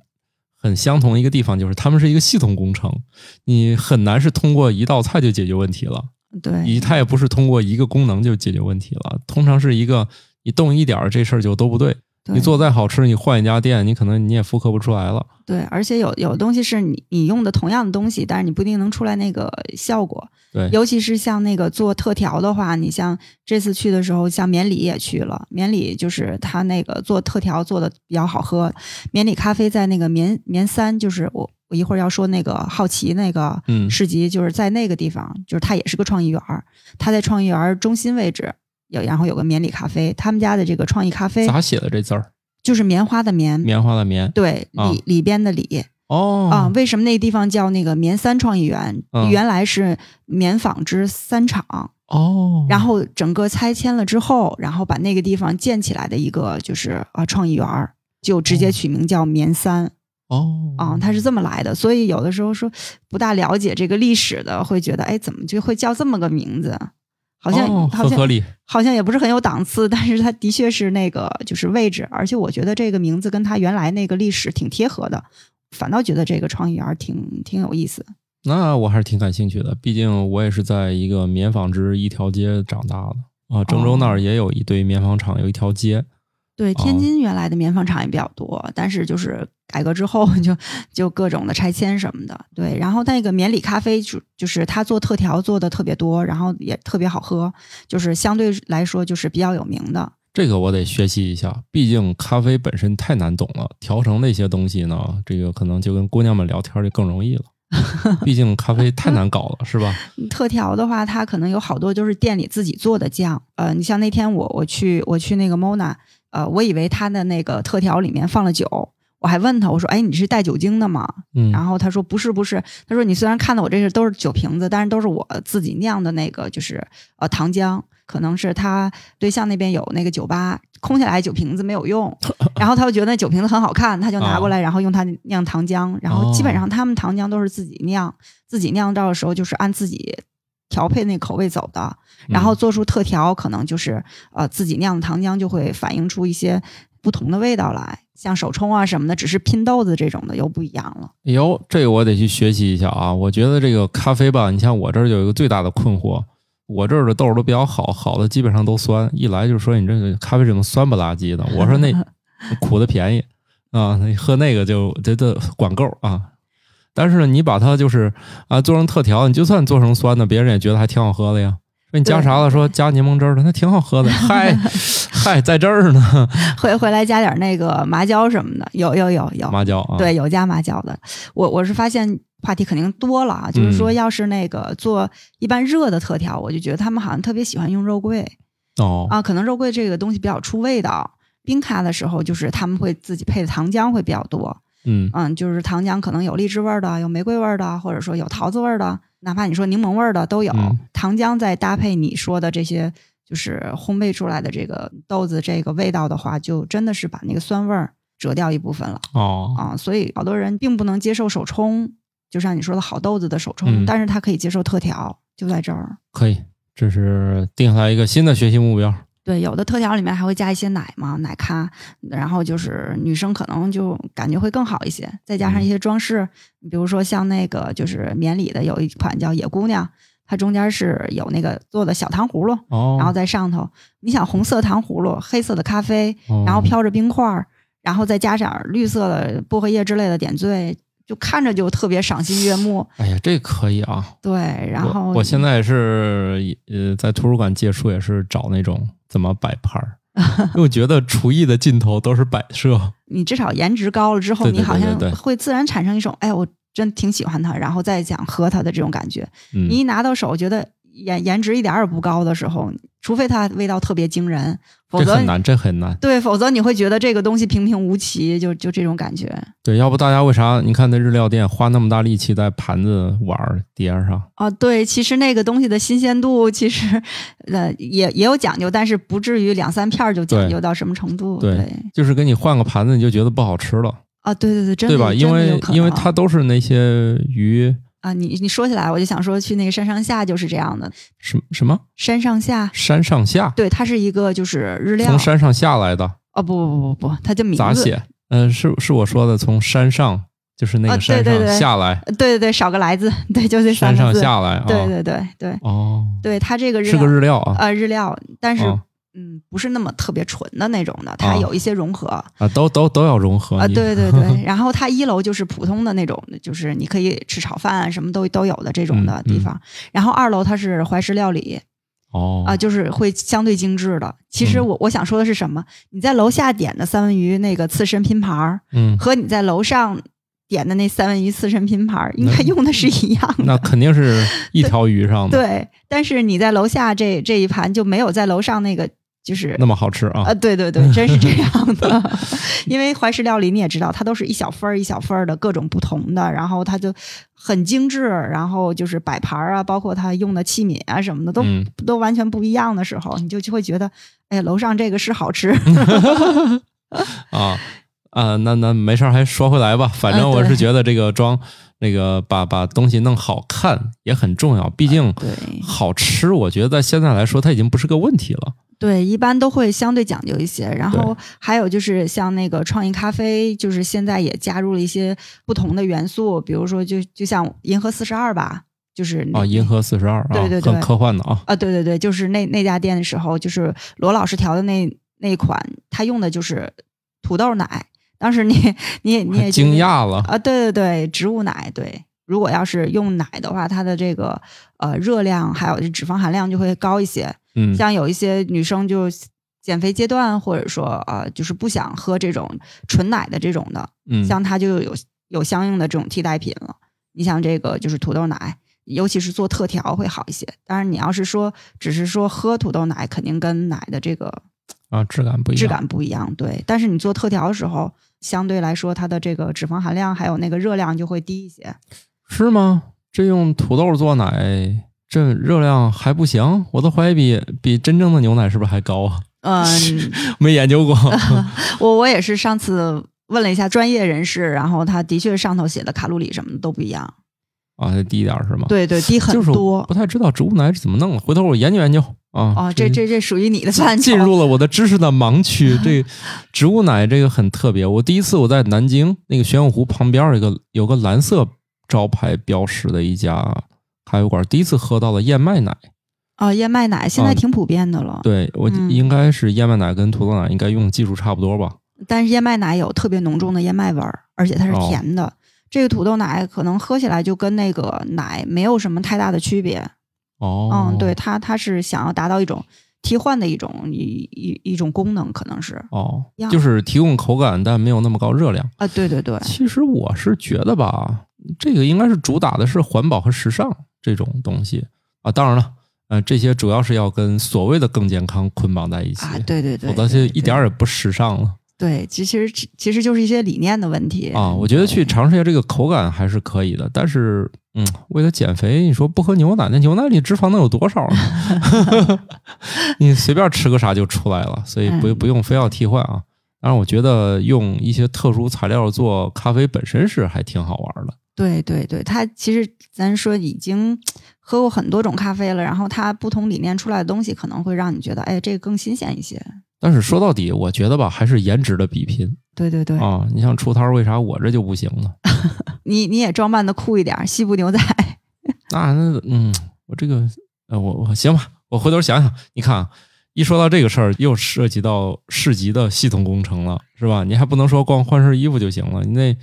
S1: 很相同的一个地方，就是他们是一个系统工程，你很难是通过一道菜就解决问题了，
S2: 对
S1: 以及它也不是通过一个功能就解决问题了，通常是一个你动一点儿这事儿就都不对。
S2: 对
S1: 你做再好吃，你换一家店，你可能你也复刻不出来了。
S2: 对，而且有有东西是你你用的同样的东西，但是你不一定能出来那个效果。
S1: 对，
S2: 尤其是像那个做特调的话，你像这次去的时候，像绵里也去了，绵里就是他那个做特调做的比较好喝。绵里咖啡在那个绵绵三，就是我我一会儿要说那个好奇那个
S1: 嗯
S2: 市集，就是在那个地方，就是它也是个创意园儿，它在创意园儿中心位置。有，然后有个绵里咖啡，他们家的这个创意咖啡
S1: 咋写的这字儿？
S2: 就是棉花的棉，
S1: 棉花的棉。
S2: 对
S1: 啊
S2: 里里边的里，
S1: 哦
S2: 啊，为什么那个地方叫那个棉三创意园？
S1: 嗯
S2: 原来是棉纺织三厂，
S1: 哦，
S2: 然后整个拆迁了之后，然后把那个地方建起来的一个就是啊创意园儿，就直接取名叫棉三
S1: 哦
S2: 啊，它是这么来的。所以有的时候说不大了解这个历史的，会觉得哎，怎么就会叫这么个名字？好像、
S1: 哦
S2: 好像
S1: 很合理。
S2: 好像也不是很有档次，但是它的确是那个就是位置，而且我觉得这个名字跟它原来那个历史挺贴合的。反倒觉得这个创意园挺挺有意思。
S1: 那我还是挺感兴趣的，毕竟我也是在一个棉纺织一条街长大的啊。郑州那儿也有一堆棉纺厂，有一条街。
S2: 对，天津原来的棉纺厂也比较多，但是就是改革之后 就就各种的拆迁什么的。对，然后那个棉里咖啡就就是他做特调做的特别多，然后也特别好喝，就是相对来说就是比较有名的。
S1: 这个我得学习一下，毕竟咖啡本身太难懂了，调成那些东西呢，这个可能就跟姑娘们聊天就更容易了。毕竟咖啡太难搞了，是吧？
S2: 特调的话，它可能有好多就是店里自己做的酱。呃，你像那天我我去我去那个 Mona。呃，我以为他的那个特调里面放了酒，我还问他，我说：“哎，你是带酒精的吗？”
S1: 嗯，
S2: 然后他说：“不是，不是。”他说：“你虽然看到我这是都是酒瓶子，但是都是我自己酿的那个，就是呃糖浆，可能是他对象那边有那个酒吧空下来酒瓶子没有用，然后他又觉得那酒瓶子很好看，他就拿过来，然后用它酿糖浆。然后基本上他们糖浆都是自己酿，自己酿造的时候就是按自己调配那口味走的。”然后做出特调，可能就是呃自己酿的糖浆就会反映出一些不同的味道来，像手冲啊什么的，只是拼豆子这种的又不一样了。
S1: 哎呦，这个我得去学习一下啊！我觉得这个咖啡吧，你像我这儿有一个最大的困惑，我这儿的豆都比较好，好的基本上都酸，一来就说你这个咖啡怎么酸不拉几的？我说那 苦的便宜啊，你喝那个就这这管够啊。但是呢，你把它就是啊做成特调，你就算做成酸的，别人也觉得还挺好喝的呀。说你加啥了？说加柠檬汁的，那挺好喝的。嗨嗨，在这儿呢。
S2: 回回来加点那个麻椒什么的，有有有有
S1: 麻椒啊。
S2: 对，有加麻椒的。我我是发现话题肯定多了啊，就是说，要是那个做一般热的特调，我就觉得他们好像特别喜欢用肉桂
S1: 哦
S2: 啊，可能肉桂这个东西比较出味道。冰咖的时候，就是他们会自己配的糖浆会比较多。
S1: 嗯
S2: 嗯，就是糖浆可能有荔枝味的，有玫瑰味的，或者说有桃子味的。哪怕你说柠檬味儿的都有，糖浆再搭配你说的这些，就是烘焙出来的这个豆子这个味道的话，就真的是把那个酸味儿折掉一部分了。
S1: 哦
S2: 啊，所以好多人并不能接受手冲，就像你说的好豆子的手冲，但是他可以接受特调，就在这儿。
S1: 可以，这是定下来一个新的学习目标。
S2: 对，有的特调里面还会加一些奶嘛，奶咖，然后就是女生可能就感觉会更好一些，再加上一些装饰，比如说像那个就是棉里的有一款叫野姑娘，它中间是有那个做的小糖葫芦，然后在上头，你想红色糖葫芦，黑色的咖啡，然后飘着冰块儿，然后再加上绿色的薄荷叶之类的点缀。就看着就特别赏心悦目。
S1: 哎呀，这可以啊！
S2: 对，然后
S1: 我现在是呃，在图书馆借书也是找那种怎么摆盘儿，因为我觉得厨艺的尽头都是摆设。
S2: 你至少颜值高了之后，你好像会自然产生一种哎，我真挺喜欢它，然后再想喝它的这种感觉。你一拿到手，觉得颜颜值一点也不高的时候。除非它味道特别惊人，否则
S1: 很难，这很难。
S2: 对，否则你会觉得这个东西平平无奇，就就这种感觉。
S1: 对，要不大家为啥？你看那日料店花那么大力气在盘子、碗碟上？
S2: 啊，对，其实那个东西的新鲜度，其实呃也也有讲究，但是不至于两三片就讲究到什么程度。对，
S1: 就是给你换个盘子，你就觉得不好吃了。
S2: 啊，对对对，真
S1: 的对吧？因为因为它都是那些鱼。
S2: 啊，你你说起来，我就想说去那个山上下就是这样的。
S1: 什什么？
S2: 山上下？
S1: 山上下？
S2: 对，它是一个就是日料。
S1: 从山上下来的？
S2: 哦，不不不不不，它叫名字。
S1: 咋写？嗯，是是我说的，从山上就是那个山上下来。
S2: 对对对，少个来字，对，就这
S1: 山上下来。
S2: 对对对对。
S1: 哦。
S2: 对，它这个日
S1: 是个日料啊。
S2: 呃，日料，但是。嗯，不是那么特别纯的那种的，它有一些融合
S1: 啊，都都都要融合
S2: 啊，对对 对。然后它一楼就是普通的那种，就是你可以吃炒饭啊什么都都有的这种的地方。然后二楼它是怀石料理，
S1: 哦
S2: 啊，就是会相对精致的。其实我我想说的是什么？你在楼下点的三文鱼那个刺身拼盘儿，
S1: 嗯，
S2: 和你在楼上点的那三文鱼刺身拼盘儿，应该用的是一样的。
S1: 那肯定是一条鱼上
S2: 的。对，但是你在楼下这这一盘就没有在楼上那个。就是
S1: 那么好吃啊！
S2: 啊，对对对，真是这样的。因为怀石料理你也知道，它都是一小份儿一小份儿的各种不同的，然后它就很精致，然后就是摆盘啊，包括它用的器皿啊什么的，都都完全不一样的时候，你就就会觉得，哎，楼上这个是好吃。
S1: 啊啊，那那没事儿，还说回来吧。反正我是觉得这个装那个把把东西弄好看也很重要，毕竟好吃，我觉得在现在来说它已经不是个问题了。
S2: 对，一般都会相对讲究一些。然后还有就是像那个创意咖啡，就是现在也加入了一些不同的元素，比如说就就像银河四十二吧，就是
S1: 啊，银河四十二，
S2: 对对对，
S1: 很科幻的啊。
S2: 啊，对对对，就是那那家店的时候，就是罗老师调的那那一款，他用的就是土豆奶。当时你你也你也
S1: 惊讶了
S2: 啊？对对对，植物奶。对，如果要是用奶的话，它的这个呃热量还有脂肪含量就会高一些。
S1: 嗯，
S2: 像有一些女生就减肥阶段，或者说呃就是不想喝这种纯奶的这种的，
S1: 嗯，
S2: 像它就有有相应的这种替代品了。你像这个就是土豆奶，尤其是做特调会好一些。当然，你要是说只是说喝土豆奶，肯定跟奶的这个
S1: 啊质感不一样，
S2: 质感不一样。对，但是你做特调的时候。相对来说，它的这个脂肪含量还有那个热量就会低一些，
S1: 是吗？这用土豆做奶，这热量还不行？我都怀疑比比真正的牛奶是不是还高啊？
S2: 嗯，
S1: 没研究过。
S2: 我我也是上次问了一下专业人士，然后他的确上头写的卡路里什么的都不一样。
S1: 啊，低一点是吗？
S2: 对对，低很多。
S1: 不太知道植物奶是怎么弄，回头我研究研究。啊
S2: 哦，这这这属于你的范畴，
S1: 进入了我的知识的盲区。这 植物奶这个很特别。我第一次我在南京那个玄武湖旁边有个有个蓝色招牌标识的一家咖啡馆，第一次喝到了燕麦奶。
S2: 哦，燕麦奶现在挺普遍的了。
S1: 对，我应该是燕麦奶跟土豆奶应该用技术差不多吧。
S2: 但是燕麦奶有特别浓重的燕麦味儿，而且它是甜的。这个土豆奶可能喝起来就跟那个奶没有什么太大的区别。
S1: 哦，
S2: 嗯，对，它它是想要达到一种替换的一种一一一种功能，可能是
S1: 哦，就是提供口感，但没有那么高热量
S2: 啊。对对对，
S1: 其实我是觉得吧，这个应该是主打的是环保和时尚这种东西啊。当然了，呃，这些主要是要跟所谓的更健康捆绑在一起
S2: 啊。对对对，
S1: 否则就一点也不时尚了。
S2: 对，其实其实就是一些理念的问题
S1: 啊。我觉得去尝试一下这个口感还是可以的，但是。嗯，为了减肥，你说不喝牛奶，那牛奶里脂肪能有多少呢？你随便吃个啥就出来了，所以不不用非要替换啊。当然，我觉得用一些特殊材料做咖啡本身是还挺好玩的。
S2: 对对对，它其实咱说已经喝过很多种咖啡了，然后它不同理念出来的东西可能会让你觉得，哎，这个更新鲜一些。
S1: 但是说到底，我觉得吧，还是颜值的比拼。
S2: 对对对
S1: 啊，你像出摊，为啥我这就不行呢？
S2: 你你也装扮的酷一点，西部牛仔。
S1: 那那嗯，我这个呃，我我行吧，我回头想想。你看，一说到这个事儿，又涉及到市级的系统工程了，是吧？你还不能说光换身衣服就行了，你那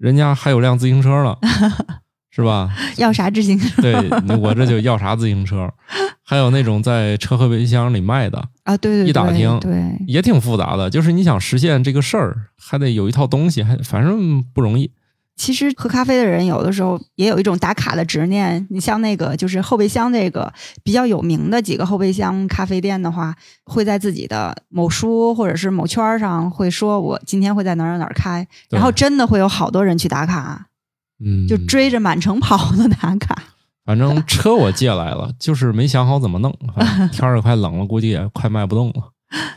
S1: 人家还有辆自行车呢。是吧？
S2: 要啥自行车？
S1: 对，我这就要啥自行车。还有那种在车后备箱里卖的
S2: 啊，对对，
S1: 一打听，
S2: 对，
S1: 也挺复杂的。就是你想实现这个事儿，还得有一套东西，还反正不容易。
S2: 其实喝咖啡的人有的时候也有一种打卡的执念。你像那个就是后备箱这个比较有名的几个后备箱咖啡店的话，会在自己的某书或者是某圈上会说，我今天会在哪儿哪儿开，然后真的会有好多人去打卡。
S1: 嗯，
S2: 就追着满城跑的打卡。
S1: 反正车我借来了，就是没想好怎么弄。天儿也快冷了，估计也快卖不动了。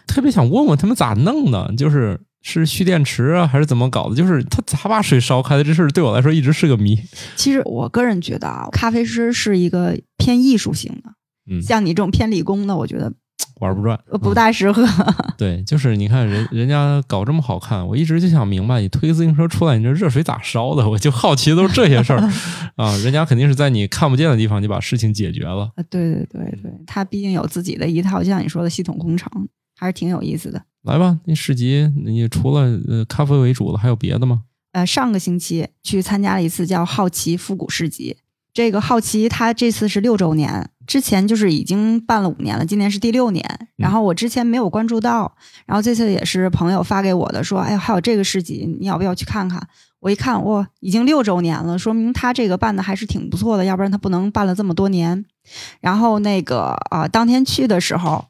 S1: 特别想问问他们咋弄的，就是是蓄电池啊，还是怎么搞的？就是他咋把水烧开的这事儿，对我来说一直是个谜。
S2: 其实我个人觉得啊，咖啡师是一个偏艺术型的，
S1: 嗯，
S2: 像你这种偏理工的，我觉得。
S1: 玩不转，
S2: 不大适合。
S1: 对，就是你看人人家搞这么好看，我一直就想明白，你推自行车出来，你这热水咋烧的？我就好奇都是这些事儿 啊。人家肯定是在你看不见的地方就把事情解决了。
S2: 啊，对对对对，他毕竟有自己的一套，就像你说的系统工程，还是挺有意思的。
S1: 来吧，那市集你除了呃咖啡为主的，还有别的吗？
S2: 呃，上个星期去参加了一次叫好奇复古市集。这个好奇，它这次是六周年，之前就是已经办了五年了，今年是第六年。然后我之前没有关注到，然后这次也是朋友发给我的，说：“哎呀，还有这个市集，你要不要去看看？”我一看，哇，已经六周年了，说明他这个办的还是挺不错的，要不然他不能办了这么多年。然后那个啊，当天去的时候，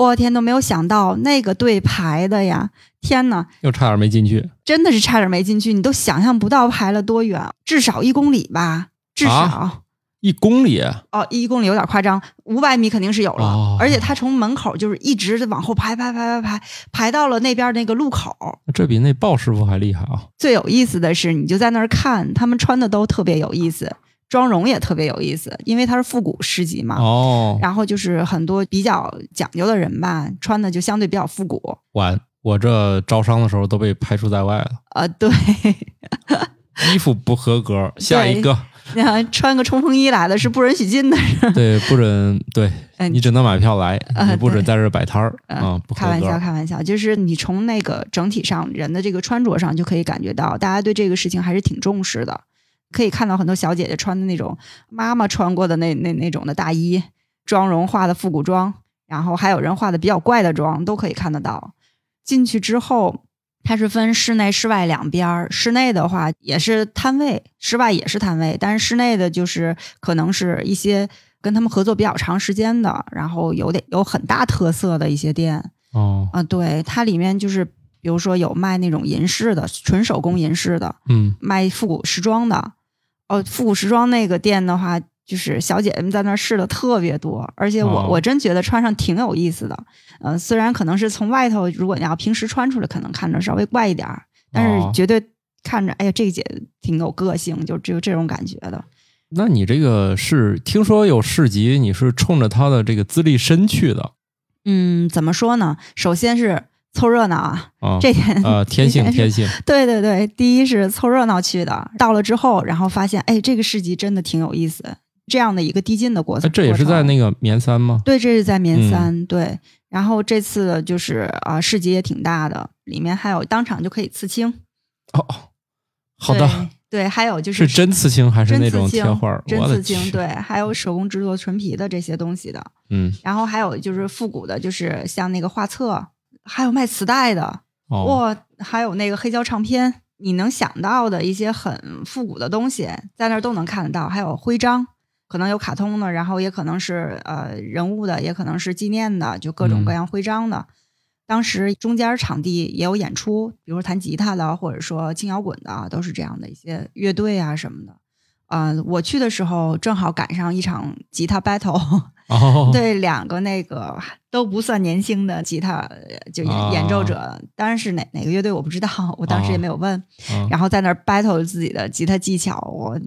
S2: 我天，都没有想到那个队排的呀，天呐，
S1: 又差点没进去，
S2: 真的是差点没进去，你都想象不到排了多远，至少一公里吧。至少
S1: 一公里
S2: 哦，一公里有点夸张，五百米肯定是有了。而且他从门口就是一直往后排排排排排，排到了那边那个路口。
S1: 这比那鲍师傅还厉害啊！
S2: 最有意思的是，你就在那儿看，他们穿的都特别有意思，妆容也特别有意思，因为它是复古市集嘛。
S1: 哦，
S2: 然后就是很多比较讲究的人吧，穿的就相对比较复古。
S1: 完，我这招商的时候都被排除在外了，
S2: 呃，对，
S1: 衣服不合格，下一个，
S2: 你看穿个冲锋衣来的是不允许进的，
S1: 对，不准，对
S2: 嗯
S1: 你只能买票来，你不准在这儿摆摊儿
S2: 嗯
S1: 啊，
S2: 开玩笑，开玩笑，就是你从那个整体上人的这个穿着上就可以感觉到，大家对这个事情还是挺重视的。可以看到很多小姐姐穿的那种妈妈穿过的那那那种的大衣，妆容化的复古妆，然后还有人化的比较怪的妆，都可以看得到。进去之后，它是分室内、室外两边儿。室内的话也是摊位，室外也是摊位，但是室内的就是可能是一些跟他们合作比较长时间的，然后有点有很大特色的一些店。
S1: 哦，
S2: 啊，对，它里面就是比如说有卖那种银饰的，纯手工银饰的，
S1: 嗯，
S2: 卖复古时装的。哦，复古时装那个店的话，就是小姐姐们在那儿试的特别多，而且我、
S1: 哦
S2: 我真觉得穿上挺有意思的。呃，虽然可能是从外头，如果你要平时穿出来，可能看着稍微怪一点儿，但
S1: 哦
S2: 是绝对看着，哎呀，这个姐挺有个性，就只有这种感觉的。
S1: 那你这个是听说有市集，你是冲着她的这个资历深去的
S2: 嗯，怎么说呢？首先是凑热闹啊，
S1: 啊？
S2: 这点
S1: 呃，天性天性，
S2: 对对对，第一是凑热闹去的，到了之后，然后发现，哎，这个市集真的挺有意思，这样的一个递进的过程。
S1: 那这也是在那
S2: 个
S1: 个绵三吗？
S2: 对，这是在绵
S1: 嗯
S2: 三、对。然后这次就是啊、市集也挺大的，里面还有当场就可以刺青。
S1: 哦，哦好的，
S2: 对，还有就是
S1: 是真刺青还是那种贴画儿？
S2: 真刺青，对，还有手工制作纯皮的这些东西的。
S1: 嗯，
S2: 然后还有就是复古的，就是像那个画册，还有卖磁带的，
S1: 哦，
S2: 哇，还有那个黑胶唱片，你能想到的一些很复古的东西，在那儿都能看得到。还有徽章，可能有卡通的，然后也可能是呃人物的，也可能是纪念的，就各种各样徽章的。当时中间场地也有演出，比如说弹吉他的，或者说轻摇滚的，都是这样的一些乐队啊什么的。呃，我去的时候正好赶上一场吉他 battle，
S1: 哦，
S2: 对，两个那个都不算年轻的吉他呃就演演奏者，当然是哪哪个乐队我不知道，我当时也没有问。
S1: 嗯
S2: 然后在那儿 battle 自己的吉他技巧，我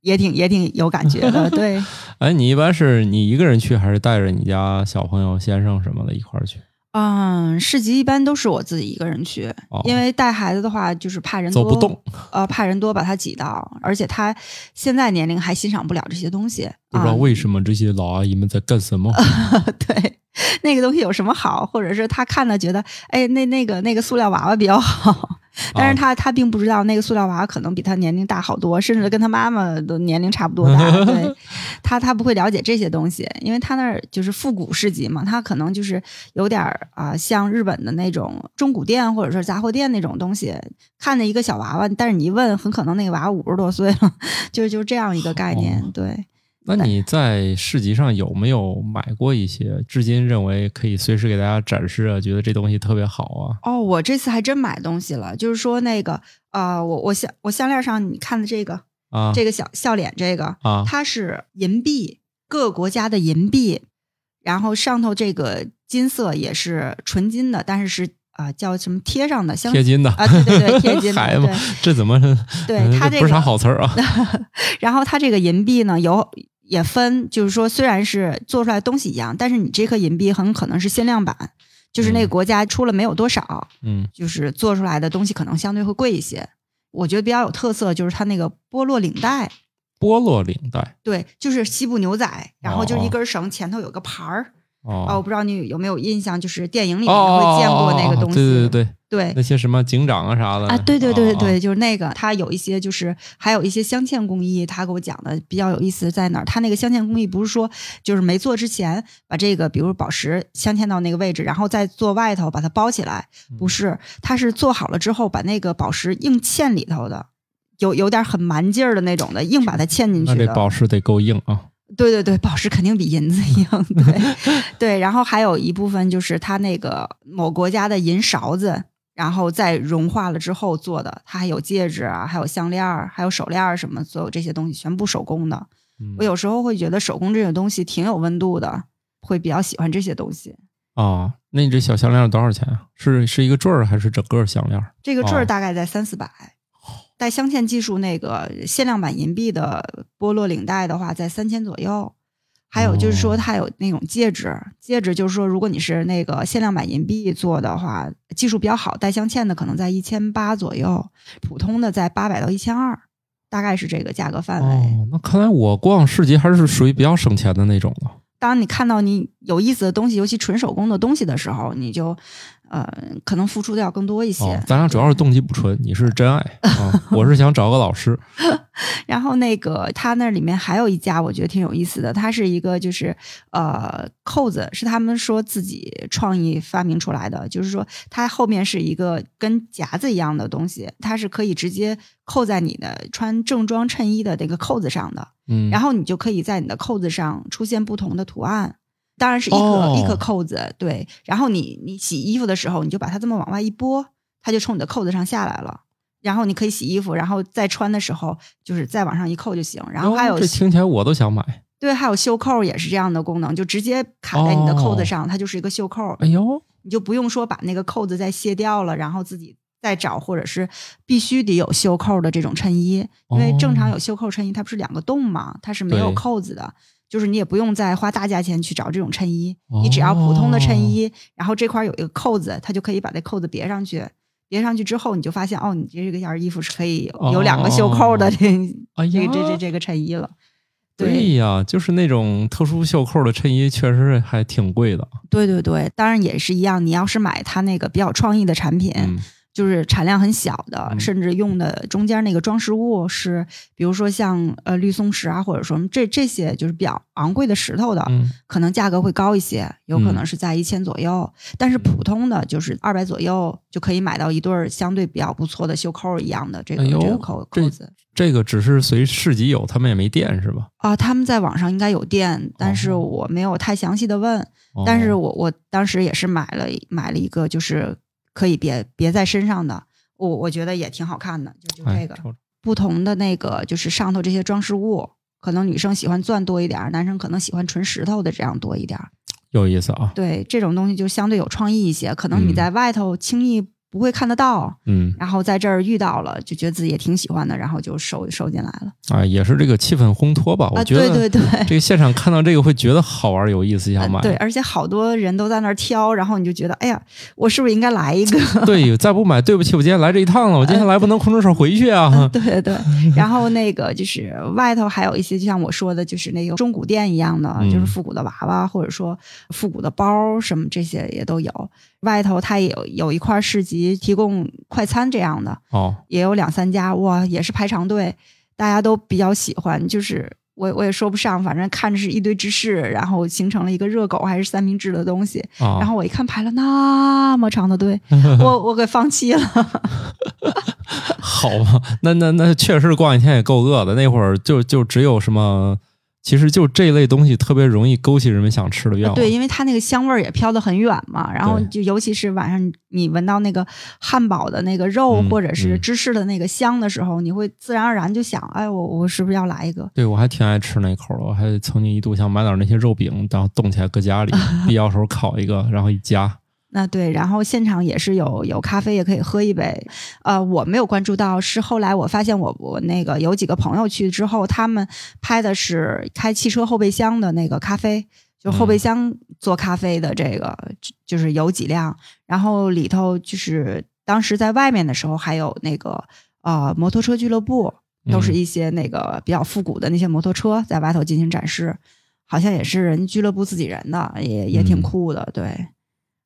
S2: 也挺也挺有感觉的。对，
S1: 哎，你一般是你一个人去，还是带着你家小朋友、先生什么的一块儿去？
S2: 嗯，市集一般都是我自己一个人去，
S1: 哦
S2: 因为带孩子的话就是怕人多，
S1: 走不动，
S2: 呃，怕人多把他挤到，而且他现在年龄还欣赏不了这些东西，
S1: 不知道
S2: 啊
S1: 为什么这些老阿姨们在干什么。
S2: 对，那个东西有什么好，或者是他看了觉得，哎，那那个那个塑料娃娃比较好，但是他他并不知道那个塑料娃娃可能比他年龄大好多，甚至跟他妈妈的年龄差不多大。对他他不会了解这些东西，因为他那儿就是复古市集嘛，他可能就是有点儿啊、像日本的那种中古店或者说杂货店那种东西，看着一个小娃娃，但是你一问，很可能那个娃娃五十多岁了，就是就是这样一个概念。
S1: 哦
S2: 对。
S1: 那你在市集上有没有买过一些至今认为可以随时给大家展示啊？觉得这东西特别好啊？
S2: 哦，我这次还真买东西了，就是说那个呃，我我项我项链上你看的这个、
S1: 啊，
S2: 这个小笑脸这个，
S1: 啊
S2: 它是银币，各个国家的银币，然后上头这个金色也是纯金的，但是是啊、叫什么贴上的，镶
S1: 贴金的
S2: 啊，对对对，贴金的，
S1: 这怎么是？
S2: 对
S1: 嗯
S2: 它 这
S1: 不是啥好词儿啊？
S2: 然后它这个银币呢有。也分，就是说，虽然是做出来东西一样，但是你这颗银币很可能是限量版，就是那个
S1: 嗯
S2: 国家出了没有多少，
S1: 嗯，
S2: 就是做出来的东西可能相对会贵一些。我觉得比较有特色就是它那个波洛领带，
S1: 波洛领带
S2: 对，就是西部牛仔，然后就是
S1: 哦
S2: 一根绳，前头有个牌儿。
S1: 哦
S2: 啊，我不知道你有没有印象，就是电影里面
S1: 哦，
S2: 会见过那个东西。
S1: 对对对对，
S2: 对
S1: 那些什么警长啊啥的
S2: 啊，对对对对对，
S1: 哦
S2: 就是那个，他有一些就是还有一些镶嵌工艺，他给我讲的比较有意思在哪儿？它那个镶嵌工艺不是说就是没做之前把这个比如宝石镶嵌到那个位置，然后再做外头把它包起来，
S1: 嗯
S2: 不是，他是做好了之后把那个宝石硬嵌里头的，有有点很蛮劲儿的那种的，硬把它嵌进去
S1: 那这。宝石得够硬啊！
S2: 对对对，宝石肯定比银子硬，对 对。然后还有一部分就是它那个某国家的银勺子，然后在融化了之后做的，它还有戒指啊，还有项链儿，还有手链儿什么，所有这些东西全部手工的。
S1: 嗯
S2: 我有时候会觉得手工这种东西挺有温度的，会比较喜欢这些东西。
S1: 啊，那你这小项链多少钱啊？是是一个坠儿还是整个项链？
S2: 这个坠
S1: 哦
S2: 儿大概在三四百，带镶嵌技术那个限量版银币的波洛领带的话，在三千左右。还有就是说，
S1: 哦
S2: 它有那种戒指，戒指就是说，如果你是那个限量版银币做的话，技术比较好，带镶嵌的可能在一千八左右，普通的在八百到一千二，大概是这个价格范围。
S1: 哦，那看来我逛市集还是属于比较省钱的那种了。
S2: 当你看到你有意思的东西，尤其纯手工的东西的时候，你就呃可能付出的要更多一些。
S1: 哦，咱俩主要是动机不纯，你是真爱啊，我是想找个老师。
S2: 然后那个他那里面还有一家，我觉得挺有意思的，它是一个就是呃扣子，是他们说自己创意发明出来的，就是说它后面是一个跟夹子一样的东西，它是可以直接扣在你的穿正装衬衣的那个扣子上的，
S1: 嗯，
S2: 然后你就可以在你的扣子上出现不同的图案。当然是一颗、
S1: 哦
S2: 一颗扣子，对。然后你你洗衣服的时候，你就把它这么往外一拨，它就从你的扣子上下来了。然后你可以洗衣服，然后再穿的时候，就是再往上一扣就行。然后还有
S1: 哦这听起来我都想买。
S2: 对，还有袖扣也是这样的功能，就直接卡在你的扣子上，它就是一个袖扣，
S1: 哎呦，
S2: 你就不用说把那个扣子再卸掉了，然后自己再找，或者是必须得有袖扣的这种衬衣，因为正常有袖扣衬衣，它不是两个洞嘛，它是没有扣子的。就是你也不用再花大价钱去找这种衬衣，你只要普通的衬衣，然后这块有一个扣子，它就可以把这扣子别上去。别上去之后，你就发现哦，你这个件衣服是可以有有两个袖扣的
S1: 哦
S2: 这、
S1: 哎
S2: 这这这这个衬衣了。
S1: 对呀，就是那种特殊袖扣的衬衣，确实还挺贵的。
S2: 对对对，当然也是一样。你要是买它那个比较创意的产品，
S1: 嗯，
S2: 就是产量很小的，
S1: 嗯
S2: 甚至用的中间那个装饰物是，比如说像呃绿松石啊，或者说这这些就是比较昂贵的石头的，
S1: 嗯
S2: 可能价格会高一些，有可
S1: 嗯
S2: 能是在一千左右。但是普通的就是二百左右就可以买到一对儿相对比较不错的袖扣一样的这个、
S1: 哎
S2: 这个扣扣子。
S1: 这个只是随市集有，他们也没店是吧？
S2: 啊，他们在网上应该有店，但是
S1: 哦
S2: 我没有太详细的问。
S1: 哦
S2: 但是我我当时也是买了买了一个，就是可以别别在身上的，我我觉得也挺好看的，就就这个、不同的那个就是上头这些装饰物，可能女生喜欢钻多一点儿，男生可能喜欢纯石头的这样多一点儿。
S1: 有意思啊。
S2: 对，这种东西就相对有创意一些，可能你
S1: 嗯
S2: 在外头轻易不会看得到，
S1: 嗯
S2: 然后在这儿遇到了，就觉得自己也挺喜欢的，然后就收收进来了。
S1: 啊，也是这个气氛烘托吧。我
S2: 啊，
S1: 觉得
S2: 对对对。
S1: 这个现场看到这个会觉得好玩有意思，想买。
S2: 呃对，而且好多人都在那儿挑，然后你就觉得，哎呀，我是不是应该来一个？
S1: 对，再不买，对不起，我今天来这一趟了，我今天来不能空着手回去啊。
S2: 对对，然后那个就是外头还有一些，就像我说的，就是那个中古店一样的，
S1: 嗯
S2: 就是复古的娃娃，或者说复古的包什么这些也都有。外头它也有有一块市集提供快餐这样的，
S1: 哦，
S2: 也有两三家，哇，也是排长队，大家都比较喜欢，就是。我我也说不上，反正看着是一堆芝士，然后形成了一个热狗还是三明治的东西。
S1: 啊，
S2: 然后我一看排了那么长的队，我我给放弃了。
S1: 好吧，那那那确实逛一天也够饿的。那会儿就就只有什么，其实就这类东西特别容易勾起人们想吃的愿望。
S2: 对，因为它那个香味儿也飘得很远嘛，然后就尤其是晚上你闻到那个汉堡的那个肉、
S1: 嗯
S2: 或者是
S1: 嗯
S2: 芝士的那个香的时候，你会自然而然就想，哎，我我是不是要来一个？
S1: 对，我还挺爱吃那口儿的，我还曾经一度想买点那些肉饼，然后冻起来搁家里，必要时候烤一个，然后一夹。
S2: 那对，然后现场也是有有咖啡，也可以喝一杯。呃，我没有关注到，是后来我发现我我那个有几个朋友去之后，他们拍的是开汽车后备箱的那个咖啡，就后备
S1: 嗯。
S2: 箱做咖啡的这个，就就是有几辆，然后里头就是当时在外面的时候还有那个呃摩托车俱乐部，都是
S1: 嗯。
S2: 一些那个比较复古的那些摩托车在外头进行展示，好像也是人俱乐部自己人的，也也挺
S1: 嗯。
S2: 酷的，对。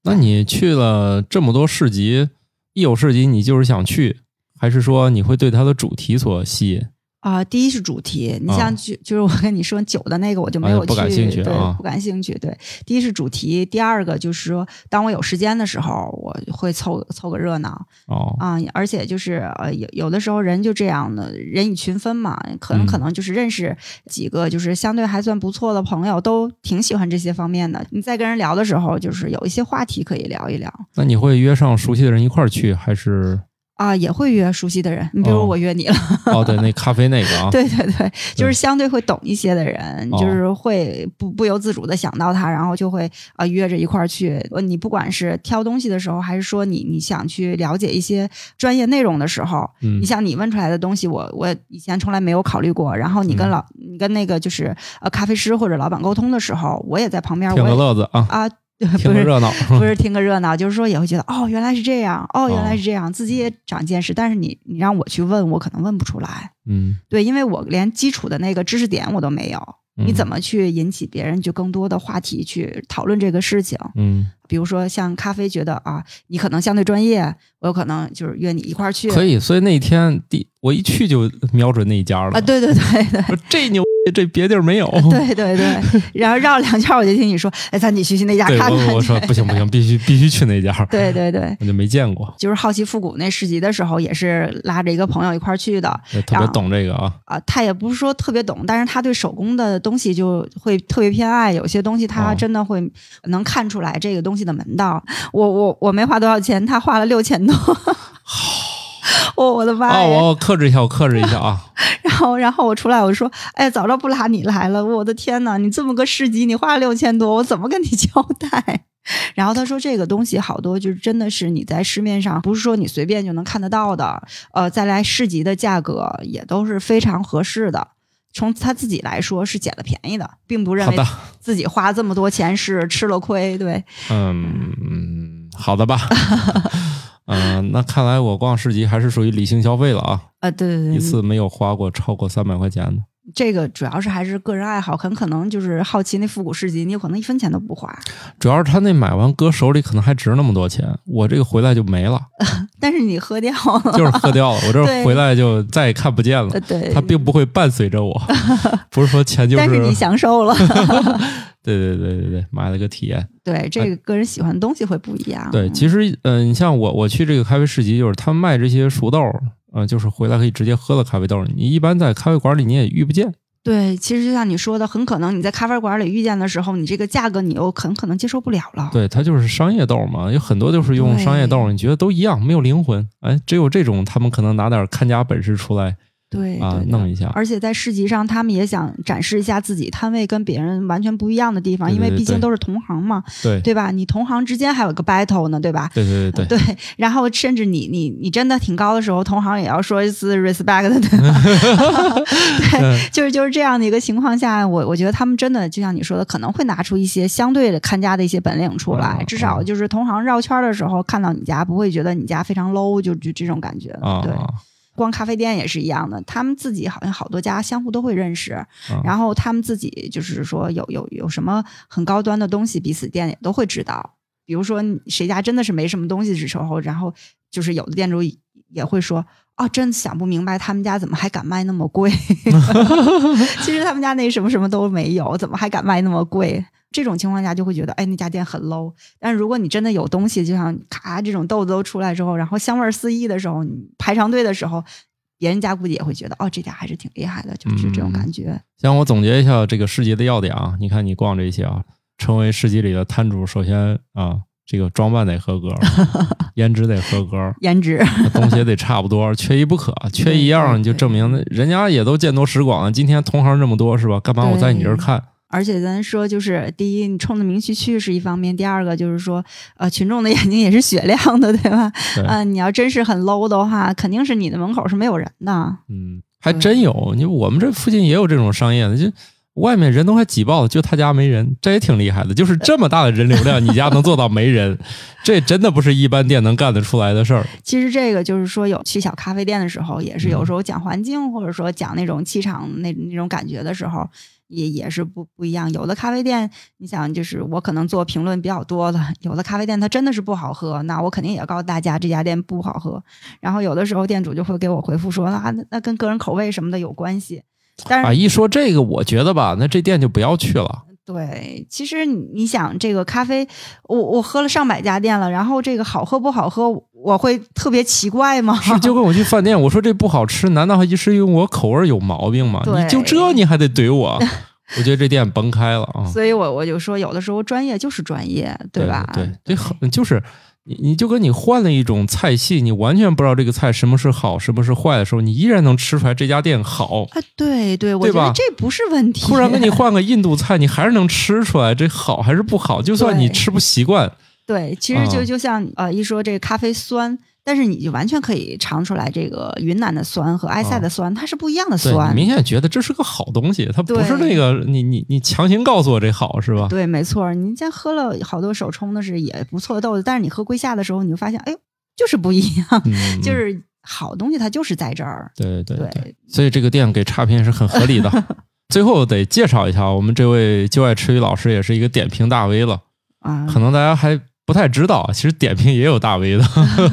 S1: 那你去了这么多市集，一有市集你就是想去，还是说你会对它的主题所吸引？
S2: 啊、第一是主题，你
S1: 啊
S2: 像就、就是我跟你说酒的那个，我就没
S1: 哎
S2: 有去，
S1: 不感兴趣
S2: 对，
S1: 啊
S2: 不感兴趣。对，第一是主题，第二个就是说，当我有时间的时候，我会凑凑个热闹
S1: 哦，
S2: 啊、而且就是呃，有有的时候人就这样的，人以群分嘛，可能
S1: 嗯
S2: 可能就是认识几个就是相对还算不错的朋友，都挺喜欢这些方面的。你在跟人聊的时候，就是有一些话题可以聊一聊。
S1: 那你会约上熟悉的人一块儿去，还是
S2: 啊，也会约熟悉的人，你比如
S1: 哦
S2: 我约你了，
S1: 哦，对，那咖啡那个啊，
S2: 对对对，就是相对会懂一些的人，
S1: 哦
S2: 就是会不不由自主的想到他，然后就会啊、约着一块儿去。呃你不管是挑东西的时候，还是说你你想去了解一些专业内容的时候，
S1: 嗯
S2: 你像你问出来的东西，我我以前从来没有考虑过。然后你跟
S1: 嗯
S2: 老、你跟那个就是呃咖啡师或者老板沟通的时候，我也在旁边，
S1: 听个
S2: 我也
S1: 乐子啊，
S2: 啊。
S1: 听个热闹。
S2: 不是听个热闹，就是说也会觉得哦，原来是这样，哦，原来是这样，自己也长见识。但是你你让我去问，我可能问不出来。
S1: 嗯，
S2: 对，因为我连基础的那个知识点我都没有，你怎
S1: 么？
S2: 去引起别人就更多的话题去讨论这个事情？
S1: 嗯，
S2: 比如说像咖啡，觉得啊，你可能相对专业，我有可能就是约你一块儿去。
S1: 可以。所以那天第我一去就瞄准那一家了
S2: 啊，对对对对。
S1: 这牛逼，这别地儿没有。
S2: 对对对，然后绕两圈，我就听你说，哎，咱得去去那家
S1: 对
S2: 看看去。
S1: 我我说不行不行，必须必须去那家。
S2: 对对对，
S1: 我就没见过，
S2: 就是好奇复古那市集的时候，也是拉着一个朋友一块儿去的。
S1: 也特别懂这个啊。
S2: 啊，他也不是说特别懂，但是他对手工的东西就会特别偏爱，有些东西他
S1: 哦
S2: 真的会能看出来这个东西的门道。我我我没花多少钱，他花了六千多。我我的妈
S1: 啊，
S2: 呀！
S1: 我克制一下，我克制一下啊。
S2: 然后然后我出来我说，哎，早知道不拉你来了，我的天呐，你这么个市集，你花了六千多，我怎么跟你交代？然后他说，这个东西好多就是真的是你在市面上不是说你随便就能看得到的，呃，再来市集的价格也都是非常合适的。从他自己来说是捡了便宜的，并不认为，自己花这么多钱是吃了亏。对，
S1: 嗯，好的吧。嗯、那看来我逛市集还是属于理性消费了啊，
S2: 啊，对对对，
S1: 一次没有花过超过三百块钱的。
S2: 这个主要是还是个人爱好，很可能就是好奇那复古市集，你有可能一分钱都不花。
S1: 主要是他那买完搁手里可能还值那么多钱，我这个回来就没了，
S2: 但是你喝掉了，
S1: 就是喝掉了，我这回来就再也看不见了
S2: 呃，。对，
S1: 它并不会伴随着我，不是说钱就是。
S2: 但是你享受了。
S1: 对对对对对，买了个体验。
S2: 对，这个个人喜欢的东西会不一样。
S1: 对，其实嗯、呃你像我我去这个咖啡市集，就是他们卖这些熟豆，呃，就是回来可以直接喝的咖啡豆，你一般在咖啡馆里你也遇不见。
S2: 对，其实就像你说的，很可能你在咖啡馆里遇见的时候，你这个价格你又很可能接受不了了。
S1: 对，它就是商业豆嘛，有很多就是用商业豆，你觉得都一样，没有灵魂。哎，只有这种他们可能拿点看家本事出来啊，
S2: 对对对
S1: 弄一下。
S2: 而且在市集上，他们也想展示一下自己摊位跟别人完全不一样的地方，
S1: 对对对
S2: 因为毕竟都是同行嘛，
S1: 对
S2: 对吧？你同行之间还有个 battle 呢，对吧？
S1: 对对对对，
S2: 对，然后甚至你你你真的挺高的时候，同行也要说一次 respect，对吧？对，就是就是这样的一个情况下，我我觉得他们真的就像你说的，可能会拿出一些相对的看家的一些本领出来，
S1: 嗯
S2: 至少就是同行绕圈的时候看到你家，不会觉得你家非常 low，就就这种感觉。
S1: 啊，
S2: 对，逛咖啡店也是一样的，他们自己好像好多家相互都会认识，
S1: 嗯
S2: 然后他们自己就是说有有有什么很高端的东西，彼此店也都会知道。比如说谁家真的是没什么东西的时候，然后就是有的店主也会说。哦，真想不明白他们家怎么还敢卖那么贵。其实他们家那什么什么都没有，怎么还敢卖那么贵？这种情况下就会觉得，哎，那家店很 low。但如果你真的有东西，就像咔这种豆子都出来之后，然后香味儿四溢的时候，你排长队的时候，别人家估计也会觉得，哦，这家还是挺厉害的，就是这种感觉。
S1: 行，我总结一下这个市集的要点啊，你看你逛这些啊，成为市集里的摊主，首先啊，这个装扮得合格，颜值得合格，
S2: 颜值，
S1: 东西也得差不多，缺一不可，缺一样就证明人家也都见多识广了。今天同行这么多是吧？干嘛我在你这儿看？
S2: 而且咱说，就是第一，你冲着名气去是一方面；第二个就是说，呃，群众的眼睛也是雪亮的，对吧？
S1: 对
S2: 啊、你要真是很 low 的话，肯定是你的门口是没有人的。
S1: 嗯，还真有。你我们这附近也有这种商业的，就外面人都快挤爆了，就他家没人，这也挺厉害的。就是这么大的人流量，你家能做到没人，这真的不是一般店能干得出来的事儿。
S2: 其实这个就是说，有去小咖啡店的时候，也是
S1: 嗯
S2: 有时候讲环境，或者说讲那种气场那那种感觉的时候，也也是不不一样。有的咖啡店，你想，就是我可能做评论比较多的，有的咖啡店它真的是不好喝，那我肯定也告诉大家这家店不好喝。然后有的时候店主就会给我回复说，啊，那那跟个人口味什么的有关系。但
S1: 啊，一说这个，我觉得吧，那这店就不要去了。
S2: 对，其实你你想，这个咖啡，我我喝了上百家店了，然后这个好喝不好喝，我会特别奇怪吗？
S1: 是就跟我去饭店，我说这不好吃，难道还是因为我口味有毛病吗？
S2: 对
S1: 你就这你还得怼我？我觉得这店甭开了啊！
S2: 所以我我就说，有的时候专业就是专业，对吧？
S1: 对，这很就是你你就跟你换了一种菜系，你完全不知道这个菜什么是好，什么是坏的时候，你依然能吃出来这家店好。
S2: 啊，对对，我觉得这不是问题。
S1: 突然给你换个印度菜，你还是能吃出来这好还是不好，就算你
S2: 对
S1: 吃不习惯，
S2: 对，其实就
S1: 啊
S2: 就像呃一说这个咖啡酸，但是你就完全可以尝出来这个云南的酸和埃塞的酸，它是不一样的酸
S1: 你。明显觉得这是个好东西，它不是那个你你你强行告诉我这好是吧？
S2: 对，没错，你家喝了好多手冲的是也不错的豆子，但是你喝龟夏的时候，你就发现，哎呦，就是不一样，就是好东西它就是在这儿。
S1: 对对对，
S2: 对，
S1: 所以这个店给差评是很合理的。最后得介绍一下，我们这位就爱吃鱼老师也是一个点评大 V 了，
S2: 啊，
S1: 可能大家还不太知道，其实点评也有大 V 的，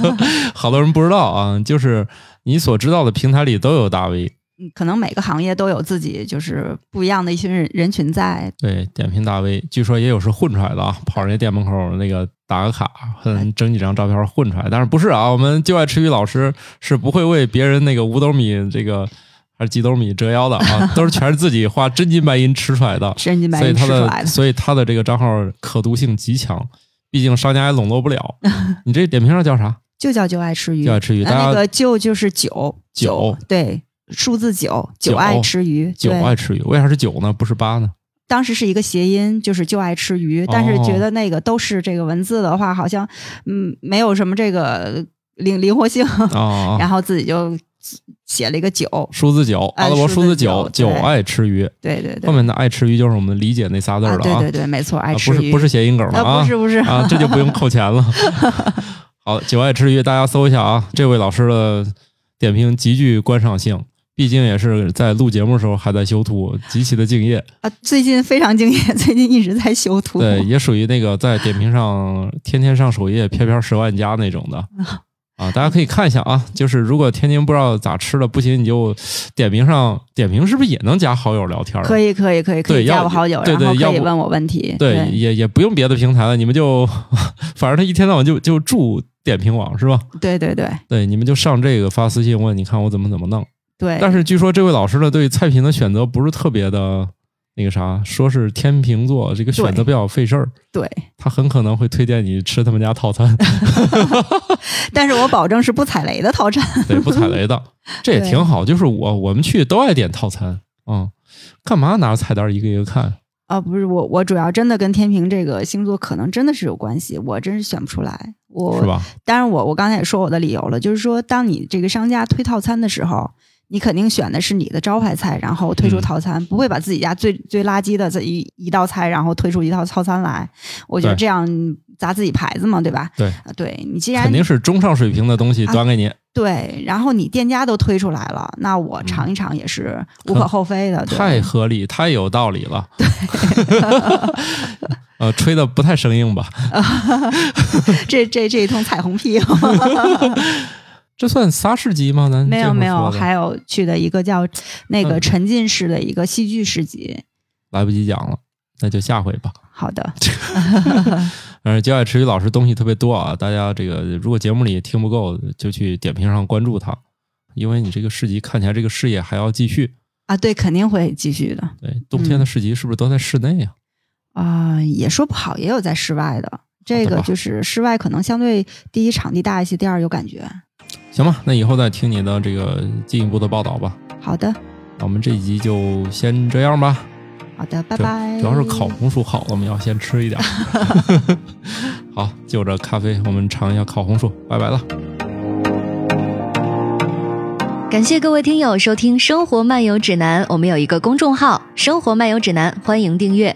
S1: 好多人不知道啊。就是你所知道的平台里都有大 V，
S2: 嗯可能每个行业都有自己就是不一样的一群人人群在。
S1: 对，点评大 V，据说也有是混出来的啊，跑人家店门口那个打个卡，嗯，整几张照片混出来。但是不是啊？我们就爱吃鱼老师是不会为别人那个五斗米这个还是几斗米折腰的啊，都是全是自己花真金白银吃出来的。
S2: 真金白银
S1: 所以他的
S2: 吃出来的，
S1: 所以他的这个账号可读性极强，毕竟商家也笼络不了。你这点评上叫啥？
S2: 就叫就爱吃鱼。
S1: 就爱吃鱼，大家
S2: 那那个就就是九
S1: 九
S2: 对，数字九
S1: 九
S2: 九爱吃鱼，
S1: 九爱吃鱼，为啥是九呢？不是八呢？
S2: 当时是一个谐音，就是就爱吃鱼，但是
S1: 哦
S2: 觉得那个都是这个文字的话，好像嗯没有什么这个灵灵活性，
S1: 啊，
S2: 然后自己就写了一个九，
S1: 数字九，
S2: 哎
S1: 阿拉伯数字
S2: 九
S1: 九，爱吃鱼。
S2: 对对对，
S1: 后面的爱吃鱼就是我们理解那仨字了啊，
S2: 对对对，没错，爱
S1: 啊
S2: 吃鱼
S1: 不是不是谐音梗了
S2: 啊，不是不是。
S1: 啊，这就不用扣钱了。好，九爱吃鱼，大家搜一下啊，这位老师的点评极具观赏性，毕竟也是在录节目的时候还在修图，极其的敬业。
S2: 啊，最近非常敬业，最近一直在修图，
S1: 对，也属于那个在点评上天天上首页，飘飘十万加那种的 啊。大家可以看一下啊，就是如果天津不知道咋吃的，不行你就点评上点评是不是也能加好友聊天儿？
S2: 可以可以可以可以
S1: 要
S2: 加我好友，
S1: 对对
S2: 然后可以问我问题，
S1: 对，也也不用别的平台了，你们就 反正他一天到晚就就住点评网是吧？
S2: 对对对
S1: 对，你们就上这个发私信问，你看我怎么怎么弄。
S2: 对，
S1: 但是据说这位老师呢，对菜品的选择不是特别的那个啥，说是天秤座，这个选择比较费事儿，
S2: 对，
S1: 他很可能会推荐你吃他们家套餐，
S2: 但是我保证是不踩雷的套餐，
S1: 对，不踩雷的，这也挺好。就是我我们去都爱点套餐，嗯，干嘛拿着菜单一个一个看？
S2: 啊，不是我，我主要真的跟天平这个星座可能真的是有关系，我真是选不出来。我
S1: 是吧？
S2: 当然我我刚才也说我的理由了，就是说，当你这个商家推套餐的时候，你肯定选的是你的招牌菜，然后推出
S1: 嗯
S2: 套餐，不会把自己家最最垃圾的这一一道菜，然后推出一套套餐来。我觉得这样砸自己牌子嘛，对吧？
S1: 对
S2: 啊，对你既然
S1: 肯定是中上水平的东西
S2: 啊
S1: 端给你，
S2: 对，然后你店家都推出来了，那我尝一尝也是无可厚非的。
S1: 嗯太合理，太有道理了。对 呃，吹的不太生硬吧？
S2: 这这这一通彩虹屁。
S1: 这算仨市集吗？咱
S2: 没有没有，还有去的一个叫那个
S1: 嗯
S2: 沉浸式的一个戏剧市集。
S1: 来不及讲了，那就下回吧。
S2: 好的，
S1: 嗯，焦爱吃鱼老师东西特别多啊，大家这个如果节目里听不够，就去点评上关注他，因为你这个市集看起来这个事业还要继续。
S2: 啊，对，肯定会继续的
S1: 对，冬天的市集是不是都在室内啊？
S2: 啊、也说不好，也有在室外的。这个就是室外可能相对第一场地大一些，第二有感觉。
S1: 行吧，那以后再听你的这个进一步的报道吧。
S2: 好的，
S1: 那我们这一集就先这样吧。
S2: 好的，拜拜。
S1: 主要是烤红薯好了，我们要先吃一点。好，就着咖啡，我们尝一下烤红薯。拜拜了。
S3: 感谢各位听友收听《生活漫游指南》，我们有一个公众号《生活漫游指南》，欢迎订阅。